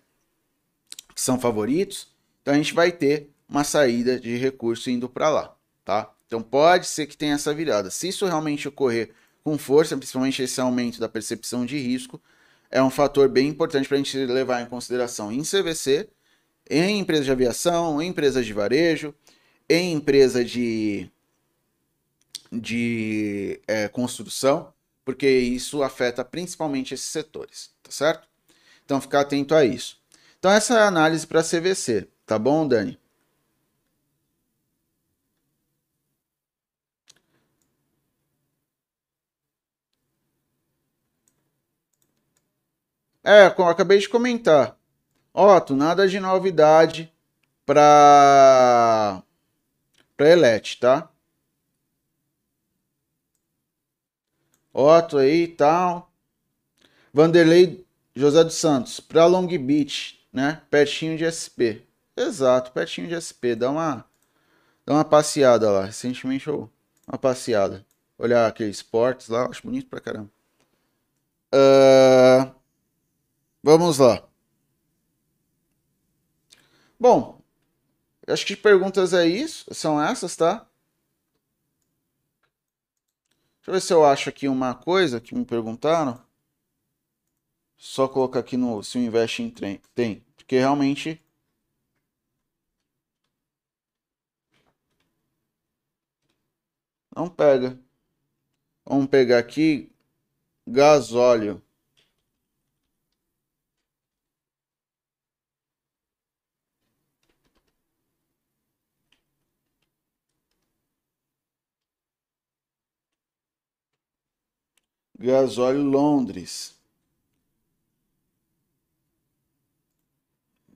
que são favoritos, então a gente vai ter uma saída de recurso indo para lá, tá? Então pode ser que tenha essa virada. Se isso realmente ocorrer com força, principalmente esse aumento da percepção de risco, é um fator bem importante para a gente levar em consideração em CVC em empresas de aviação, em empresas de varejo, em empresa de, de é, construção, porque isso afeta principalmente esses setores, tá certo? Então ficar atento a isso. Então essa é a análise para a CVC, tá bom, Dani? É, eu acabei de comentar. Otto, nada de novidade para para Elete, tá? Otto aí e tal. Vanderlei José dos Santos, para Long Beach, né? Pertinho de SP. Exato, pertinho de SP. Dá uma, dá uma passeada lá. Recentemente eu uma passeada. Olhar aqueles esportes lá, acho bonito pra caramba. Uh, vamos lá. Bom, acho que perguntas é isso, são essas, tá? Deixa eu ver se eu acho aqui uma coisa que me perguntaram. Só colocar aqui no se o Invest em tem. Porque realmente. Não pega. Vamos pegar aqui gasóleo. Gasóleo Londres.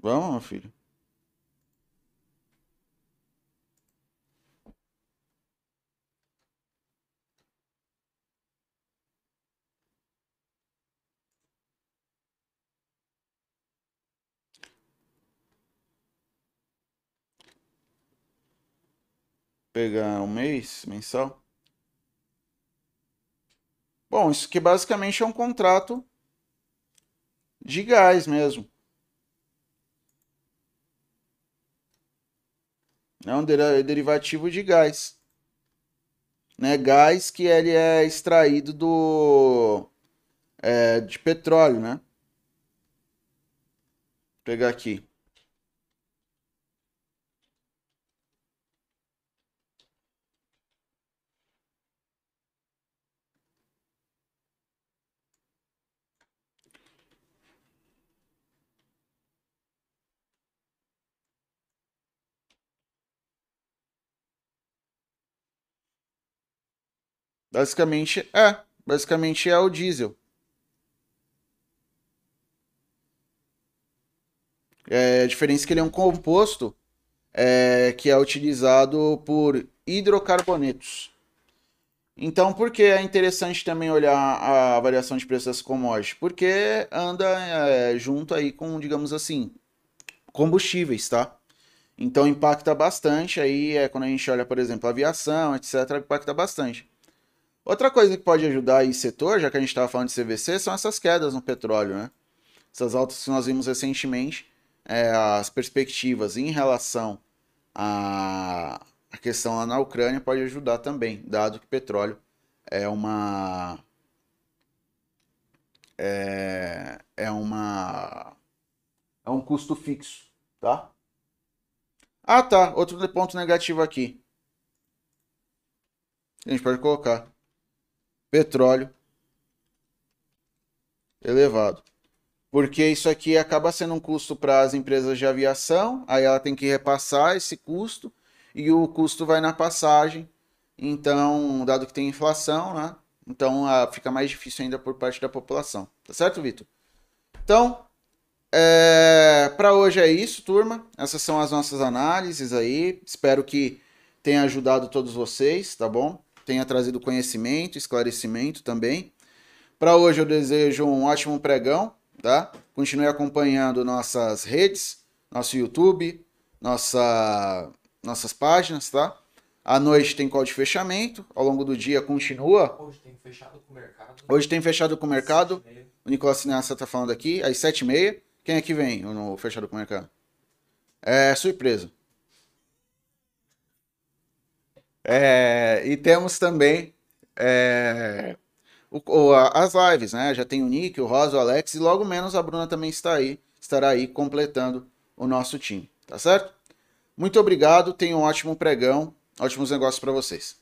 Vamos, meu filho. Pegar um mês mensal. Bom, isso aqui basicamente é um contrato de gás mesmo. É um derivativo de gás. Né? Gás que ele é extraído do é, de petróleo, né? Vou pegar aqui. Basicamente é. Basicamente é o diesel. É, a diferença é que ele é um composto é, que é utilizado por hidrocarbonetos. Então, por que é interessante também olhar a variação de preço das commodities? Porque anda é, junto aí com, digamos assim, combustíveis, tá? Então impacta bastante aí, é, quando a gente olha, por exemplo, aviação, etc, impacta bastante. Outra coisa que pode ajudar aí setor, já que a gente estava falando de CVC, são essas quedas no petróleo, né? Essas altas que nós vimos recentemente, é, as perspectivas em relação à, à questão lá na Ucrânia pode ajudar também, dado que petróleo é uma é, é uma é um custo fixo, tá? Ah, tá. Outro ponto negativo aqui. A gente pode colocar petróleo elevado. Porque isso aqui acaba sendo um custo para as empresas de aviação, aí ela tem que repassar esse custo e o custo vai na passagem. Então, dado que tem inflação, né? Então fica mais difícil ainda por parte da população. Tá certo, Vitor? Então, é, para hoje é isso, turma. Essas são as nossas análises aí. Espero que tenha ajudado todos vocês, tá bom? Tenha trazido conhecimento, esclarecimento também. Para hoje eu desejo um ótimo pregão, tá? Continue acompanhando nossas redes, nosso YouTube, nossa, nossas páginas, tá? À noite tem call de fechamento, ao longo do dia continua. Hoje tem fechado com o mercado. Hoje tem fechado com o mercado. O Nicolas Cineasta tá falando aqui, às 7h30. Quem é que vem no fechado com o mercado? É surpresa. É, e temos também é, o, o, as lives, né? Já tem o Nick, o Rosa, o Alex e logo menos a Bruna também está aí, estará aí completando o nosso time, tá certo? Muito obrigado, tenham um ótimo pregão, ótimos negócios para vocês.